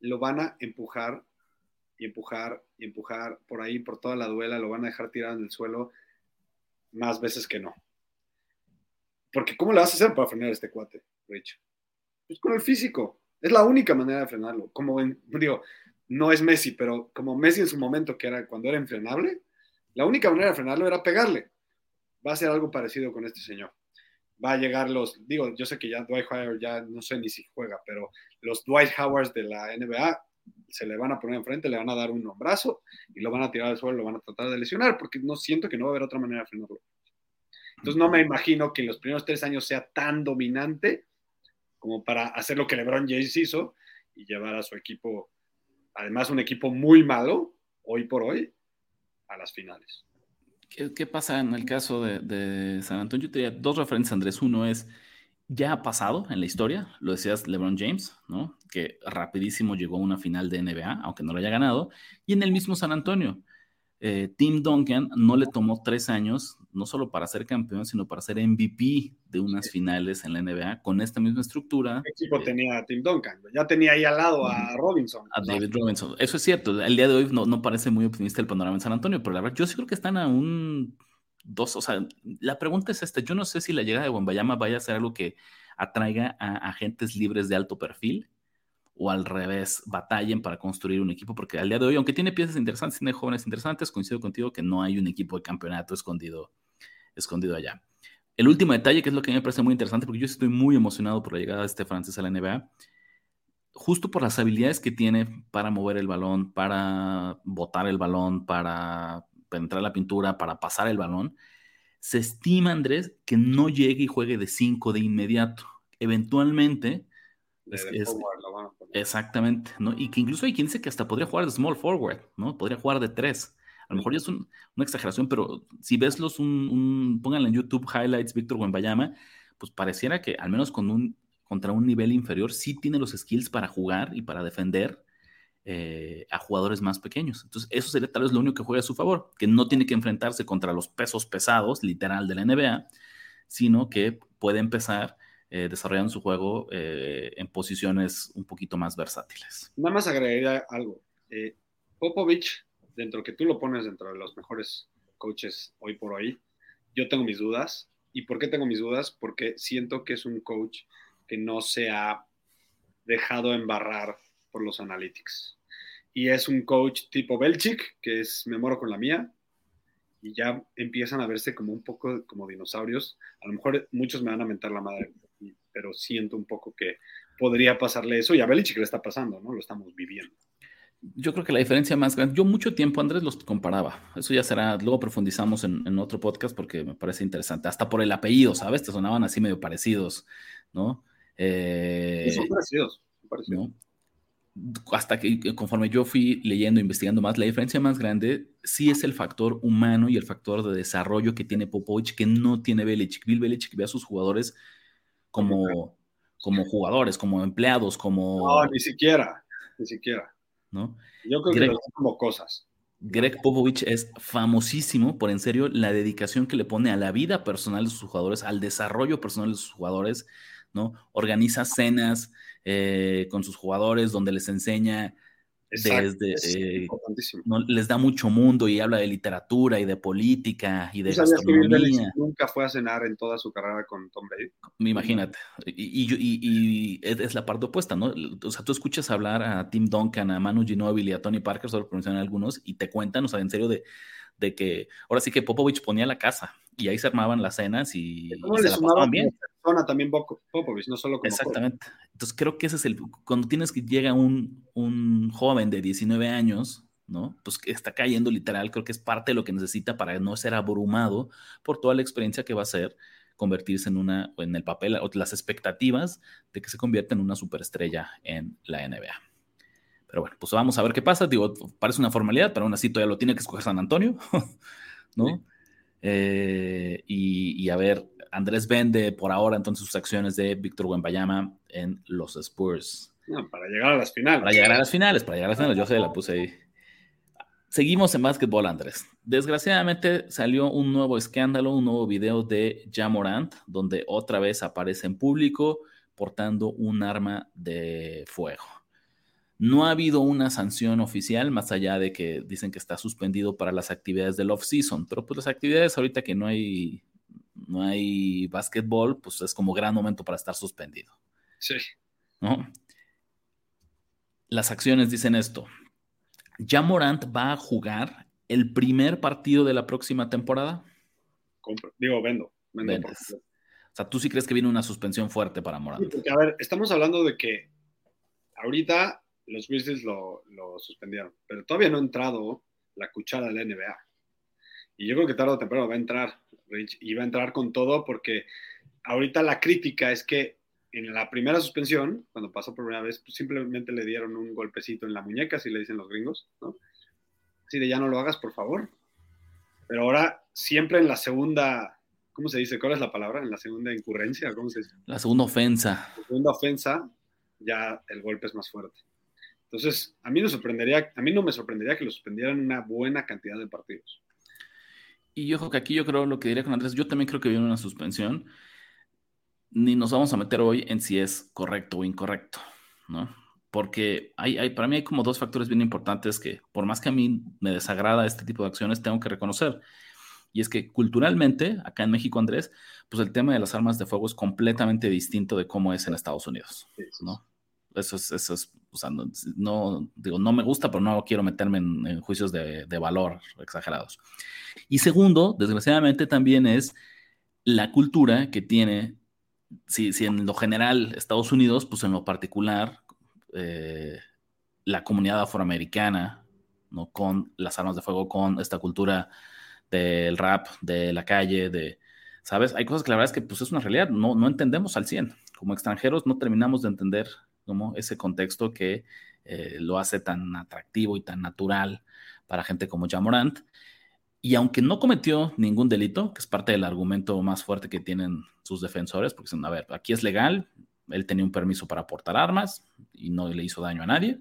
Lo van a empujar y empujar y empujar por ahí, por toda la duela, lo van a dejar tirado en el suelo más veces que no. Porque ¿cómo le vas a hacer para frenar este cuate, Rich? Pues con el físico. Es la única manera de frenarlo. Como digo, no es Messi, pero como Messi en su momento, que era cuando era enfrenable, la única manera de frenarlo era pegarle. Va a ser algo parecido con este señor. Va a llegar los, digo, yo sé que ya Dwight Howard ya no sé ni si juega, pero los Dwight Howards de la NBA se le van a poner enfrente, le van a dar un brazo y lo van a tirar al suelo, lo van a tratar de lesionar, porque no siento que no va a haber otra manera de frenarlo. Entonces no me imagino que en los primeros tres años sea tan dominante como para hacer lo que LeBron James hizo y llevar a su equipo, además un equipo muy malo, hoy por hoy, a las finales. ¿Qué, pasa en el caso de, San Antonio? Yo tenía dos referencias, Andrés. Uno es, ya ha pasado en la historia, lo decías LeBron James, ¿no? Que rapidísimo llegó a una final de NBA, aunque no lo haya ganado. Y en el mismo San Antonio, eh, Tim Duncan no le tomó tres años, no solo para ser campeón, sino para ser MVP de unas finales en la NBA con esta misma estructura. ¿Qué equipo tenía Tim Duncan? Ya tenía ahí al lado a Robinson. A David Robinson. Eso es cierto. El día de hoy no, no, parece muy optimista el panorama en San Antonio, pero la verdad, yo sí creo que están a un dos. O sea, la pregunta es esta: yo no sé si la llegada de Wembayama vaya a ser algo que atraiga a agentes libres de alto perfil o al revés, batallen para construir un equipo, porque al día de hoy, aunque tiene piezas interesantes, tiene jóvenes interesantes, coincido contigo que no hay un equipo de campeonato escondido, escondido allá. El último detalle, que es lo que me parece muy interesante, porque yo estoy muy emocionado por la llegada de este francés a la NBA, justo por las habilidades que tiene para mover el balón, para botar el balón, para penetrar la pintura, para pasar el balón, se estima, Andrés, que no llegue y juegue de 5 de inmediato. Eventualmente, exactamente, ¿no? Y que incluso hay quien dice que hasta podría jugar de small forward, ¿no? Podría jugar de tres. A lo mejor ya es una exageración, pero si ves los, un, pónganle en YouTube highlights Víctor Wembayama, pues pareciera que al menos con un, contra un nivel inferior sí tiene los skills para jugar y para defender eh, a jugadores más pequeños. Entonces, eso sería tal vez lo único que juega a su favor, que no tiene que enfrentarse contra los pesos pesados, literal, de la NBA, sino que puede empezar eh, desarrollando su juego eh, en posiciones un poquito más versátiles. Nada más agregaría algo. Eh, Popovich, dentro que tú lo pones dentro de los mejores coaches hoy por hoy, yo tengo mis dudas. ¿Y por qué tengo mis dudas? Porque siento que es un coach que no se ha dejado embarrar por los analytics. Y es un coach tipo Belchic, que es me moro con la mía, y ya empiezan a verse como un poco como dinosaurios. A lo mejor muchos me van a mentar la madre, pero siento un poco que podría pasarle eso y a Belichick le está pasando, ¿no? Lo estamos viviendo. Yo creo que la diferencia más grande, yo mucho tiempo, Andrés, los comparaba. Eso ya será, luego profundizamos en, otro podcast porque me parece interesante. Hasta por el apellido, ¿sabes? Te sonaban así medio parecidos, ¿no? Eh, son parecidos, son parecidos hasta que conforme yo fui leyendo, investigando más, la diferencia más grande sí es el factor humano y el factor de desarrollo que tiene Popovich que no tiene Belichick. Bill Belichick ve a sus jugadores como, como jugadores, como empleados, como... No, ni siquiera, ni siquiera. ¿No? Yo creo que lo como cosas. Greg Popovich es famosísimo por en serio la dedicación que le pone a la vida personal de sus jugadores, al desarrollo personal de sus jugadores, ¿no? Organiza cenas, eh, con sus jugadores, donde les enseña desde, eh, no, les da mucho mundo y habla de literatura y de política y de gastronomía. nunca fue a cenar en toda su carrera con Tom Brady. Imagínate. Y, y, es la parte opuesta, ¿no? O sea, tú escuchas hablar a Tim Duncan, a Manu Ginóbili, a Tony Parker, solo pronuncian algunos, y te cuentan, o sea, en serio, de, de que ahora sí que Popovich ponía la casa y ahí se armaban las cenas y, se la pasaban bien. Persona, también Popovich, no solo como Exactamente. Entonces creo que ese es el, cuando tienes que llega un, un joven de 19 años, ¿no? Pues que está cayendo literal, creo que es parte de lo que necesita para no ser abrumado por toda la experiencia que va a ser convertirse en una, en el papel, o las expectativas de que se convierta en una superestrella en la NBA. Pero bueno, pues vamos a ver qué pasa. Digo, parece una formalidad, pero aún así todavía lo tiene que escoger San Antonio, ¿no? Eh, y, a ver, Andrés vende por ahora entonces sus acciones de Víctor Wembayama en los Spurs. para llegar a las finales. Para llegar a las finales, para llegar a las finales, yo sé, la puse ahí. Seguimos en básquetbol, Andrés. Desgraciadamente salió un nuevo escándalo, un nuevo video de Jamorant, donde otra vez aparece en público portando un arma de fuego. No ha habido una sanción oficial, más allá de que dicen que está suspendido para las actividades del off-season, pero pues las actividades ahorita que no hay, no hay básquetbol, pues es como gran momento para estar suspendido. Sí. ¿No? Las acciones dicen esto. ¿Ya Morant va a jugar el primer partido de la próxima temporada? digo, vendo. vendo o sea, ¿tú sí crees que viene una suspensión fuerte para Morant? a ver, estamos hablando de que ahorita los Grizzlies lo, suspendieron, pero todavía no ha entrado la cuchara de la NBA. Y yo creo que tarde o temprano va a entrar, y va a entrar con todo porque ahorita la crítica es que en la primera suspensión, cuando pasó por primera vez, pues simplemente le dieron un golpecito en la muñeca, así le dicen los gringos, ¿no? Así de ya no lo hagas, por favor. Pero ahora, siempre en la segunda, ¿cómo se dice? ¿Cuál es la palabra? En la segunda incurrencia, ¿cómo se dice? La segunda ofensa. La segunda ofensa, ya el golpe es más fuerte. Entonces, a mí, no sorprendería, a mí no me sorprendería que lo suspendieran una buena cantidad de partidos. Y yo creo que aquí yo creo lo que diría con Andrés, yo también creo que viene una suspensión. Ni nos vamos a meter hoy en si es correcto o incorrecto, ¿no? Porque hay, hay, para mí hay como dos factores bien importantes que, por más que a mí me desagrada este tipo de acciones, tengo que reconocer. Y es que culturalmente, acá en México, Andrés, pues el tema de las armas de fuego es completamente distinto de cómo es en Estados Unidos, ¿no? Eso es, eso es o sea, no, digo, no me gusta, pero no quiero meterme en, juicios de, valor exagerados. Y segundo, desgraciadamente también es la cultura que tiene, si, si en lo general Estados Unidos, pues en lo particular, eh, la comunidad afroamericana, ¿no? Con las armas de fuego, con esta cultura del rap, de la calle, de, ¿sabes? Hay cosas que la verdad es que pues es una realidad, no, no entendemos al 100. Como extranjeros no terminamos de entender como ese contexto que eh, lo hace tan atractivo y tan natural para gente como Jamorant. Y aunque no cometió ningún delito, que es parte del argumento más fuerte que tienen sus defensores, porque dicen, a ver, aquí es legal, él tenía un permiso para portar armas y no le hizo daño a nadie.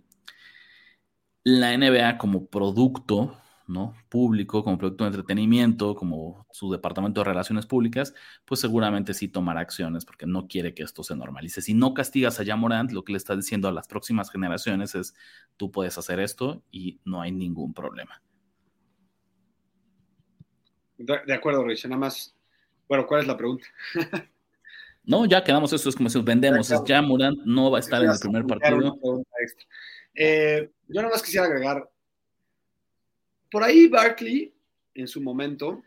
La NBA como producto ¿no? público, como producto de entretenimiento, como su departamento de relaciones públicas, pues seguramente sí tomará acciones porque no quiere que esto se normalice. Si no castigas a Yamorant, lo que le está diciendo a las próximas generaciones es, tú puedes hacer esto y no hay ningún problema. De, acuerdo, Rich, nada más Bueno, ¿cuál es la pregunta? no, ya quedamos, eso es como si vendemos. Es ya Morant no va a estar en el primer partido. Eh, yo nada más quisiera agregar, por ahí Barkley, en su momento,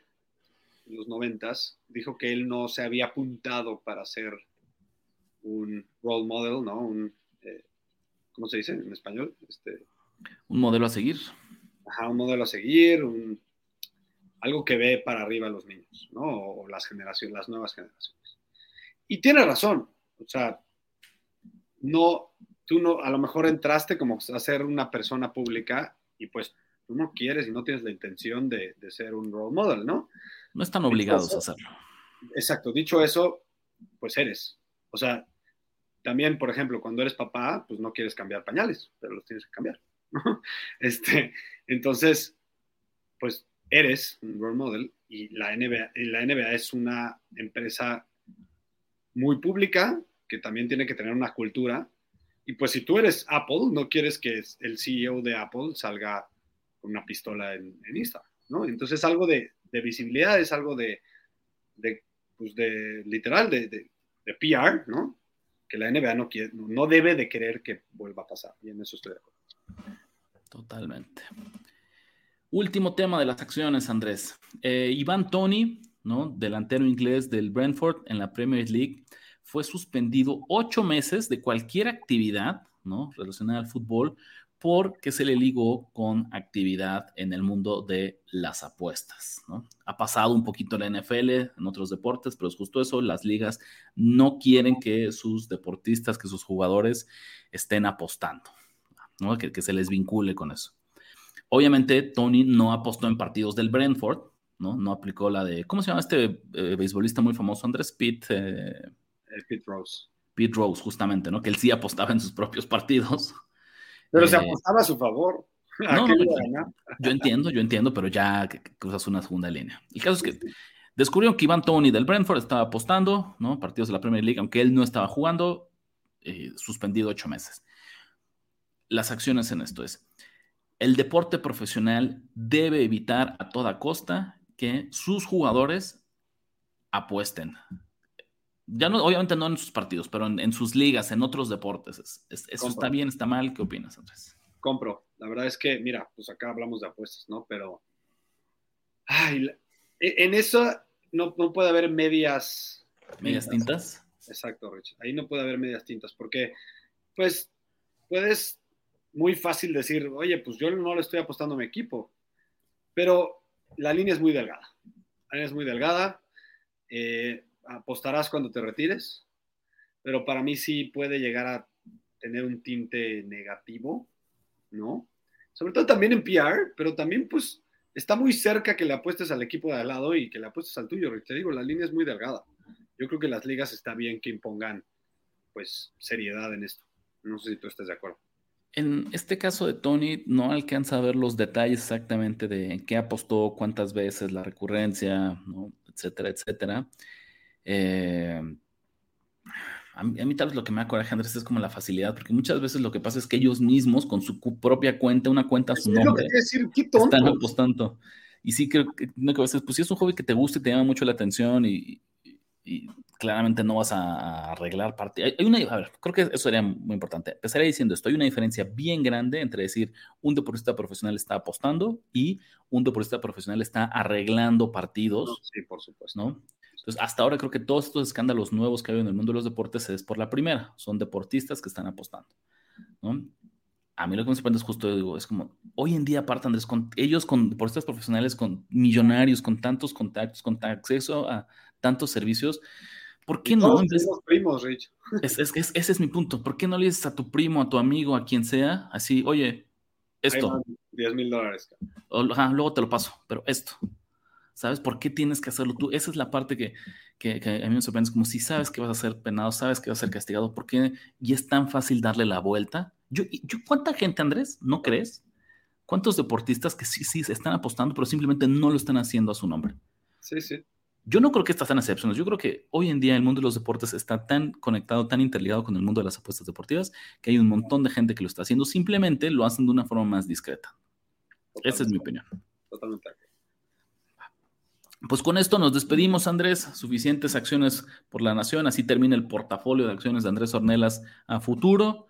en los noventas, dijo que él no se había apuntado para ser un role model, ¿no? Un, eh, ¿cómo se dice en español? Este, un modelo a seguir. Ajá, un modelo a seguir, un, algo que ve para arriba a los niños, ¿no? O las generaciones, las nuevas generaciones. Y tiene razón, o sea, no, tú no, a lo mejor entraste como a ser una persona pública y pues tú no quieres y no tienes la intención de, de ser un role model, ¿no? No están obligados a hacerlo. Exacto, dicho eso, pues eres. O sea, también, por ejemplo, cuando eres papá, pues no quieres cambiar pañales, pero los tienes que cambiar. Este, entonces, pues eres un role model y la NBA, la NBA es una empresa muy pública que también tiene que tener una cultura. Y pues si tú eres Apple, no quieres que el CEO de Apple salga una pistola en, en ¿no? Entonces algo de, visibilidad, es algo de, pues de literal, de, de, PR, ¿no? Que la NBA no, quiere, no debe de querer que vuelva a pasar. Y en eso estoy de. Totalmente. Último tema de las acciones, Andrés. Eh, Iván Tony, ¿no? delantero inglés del Brentford en la Premier League, fue suspendido ocho meses de cualquier actividad ¿no? relacionada al fútbol porque se le ligó con actividad en el mundo de las apuestas. ¿no? Ha pasado un poquito en la NFL, en otros deportes, pero es justo eso, las ligas no quieren que sus deportistas, que sus jugadores estén apostando, ¿no? que, que se les vincule con eso. Obviamente, Tony no apostó en partidos del Brentford, ¿no? No aplicó la de, ¿cómo se llama este eh, beisbolista muy famoso, Andrés? Pete... Eh, Pete Rose. Pete Rose, justamente, ¿no? Que él sí apostaba en sus propios partidos. Pero se eh, apostaba a su favor. No, yo entiendo, yo entiendo, pero ya cruzas una segunda línea. El caso es que descubrieron que Iván Tony del Brentford estaba apostando, ¿no? Partidos de la Premier League, aunque él no estaba jugando, eh, suspendido ocho meses. Las acciones en esto es, el deporte profesional debe evitar a toda costa que sus jugadores apuesten. Ya no, obviamente no en sus partidos, pero en, sus ligas, en otros deportes. ¿Eso está bien, está mal? ¿Qué opinas, Andrés? Compro. La verdad es que, mira, pues acá hablamos de apuestas, ¿no? Pero. Ay, e, en eso no, no puede haber medias. ¿Medias tintas? Exacto, Rich. Ahí no puede haber medias tintas, porque, pues, puedes muy fácil decir, oye, pues yo no le estoy apostando a mi equipo, pero la línea es muy delgada. La línea es muy delgada. Eh, apostarás cuando te retires, pero para mí sí puede llegar a tener un tinte negativo, ¿no? Sobre todo también en PR, pero también pues está muy cerca que le apuestes al equipo de al lado y que le apuestes al tuyo. Te digo, la línea es muy delgada. Yo creo que las ligas está bien que impongan pues seriedad en esto. No sé si tú estás de acuerdo. En este caso de Tony, no alcanza a ver los detalles exactamente de qué apostó, cuántas veces, la recurrencia, ¿no? etcétera, etcétera. Eh, a, mí, tal vez lo que me acuerda, Andrés, es como la facilidad, porque muchas veces lo que pasa es que ellos mismos, con su propia cuenta, una cuenta a su nombre, están apostando. Y sí, creo que, no, que pues si es un hobby que te gusta y te llama mucho la atención y, claramente no vas a, arreglar parte. Hay, una, a ver, creo que eso sería muy importante. Empezaría diciendo esto, hay una diferencia bien grande entre decir un deportista profesional está apostando y un deportista profesional está arreglando partidos. Sí, por supuesto. ¿no? Entonces, hasta ahora creo que todos estos escándalos nuevos que hay en el mundo de los deportes es por la primera, son deportistas que están apostando, ¿no? A mí lo que me sorprende es justo, digo, es como, hoy en día, aparte, Andrés, con ellos, con deportistas profesionales, con millonarios, con tantos contactos, con acceso a tantos servicios, ¿por qué no? primos, Rich. Es, es, ese es mi punto. ¿Por qué no le dices a tu primo, a tu amigo, a quien sea, así, oye, esto. 10 mil dólares. luego te lo paso, pero esto. ¿Sabes por qué tienes que hacerlo tú? Esa es la parte que, que, a mí me sorprende. Es como si sabes que vas a ser penado, sabes que vas a ser castigado, ¿por qué? Y es tan fácil darle la vuelta. Yo, yo, ¿Cuánta gente, Andrés, no crees? ¿Cuántos deportistas que sí, sí, se están apostando, pero simplemente no lo están haciendo a su nombre? Sí, sí. Yo no creo que estas sean excepciones. Yo creo que hoy en día el mundo de los deportes está tan conectado, tan interligado con el mundo de las apuestas deportivas, que hay un montón de gente que lo está haciendo. Simplemente lo hacen de una forma más discreta. Esa es mi opinión. Totalmente. Pues con esto nos despedimos, Andrés. Suficientes acciones por la nación. Así termina el portafolio de acciones de Andrés Ornelas a futuro.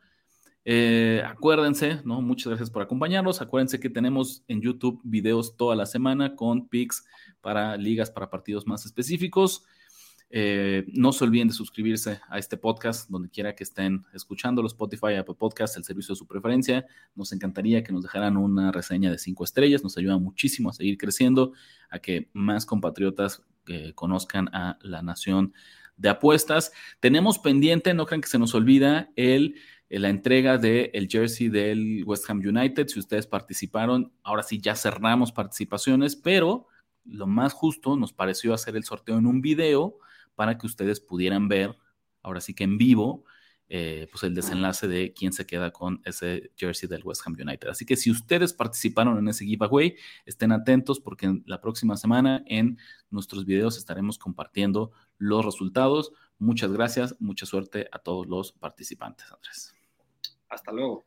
Eh, acuérdense, ¿no? Muchas gracias por acompañarnos. Acuérdense que tenemos en YouTube videos toda la semana con picks para ligas, para partidos más específicos. Eh, no se olviden de suscribirse a este podcast, donde quiera que estén escuchando, los Spotify, Apple Podcast, el servicio de su preferencia. Nos encantaría que nos dejaran una reseña de cinco estrellas, nos ayuda muchísimo a seguir creciendo, a que más compatriotas eh, conozcan a la nación de apuestas. Tenemos pendiente, no crean que se nos olvida, el, eh, la entrega del el jersey del West Ham United. Si ustedes participaron, ahora sí ya cerramos participaciones, pero lo más justo nos pareció hacer el sorteo en un video para que ustedes pudieran ver, ahora sí que en vivo, eh, pues el desenlace de quién se queda con ese jersey del West Ham United. Así que si ustedes participaron en ese giveaway, estén atentos porque la próxima semana en nuestros videos estaremos compartiendo los resultados. Muchas gracias, mucha suerte a todos los participantes, Andrés. Hasta luego.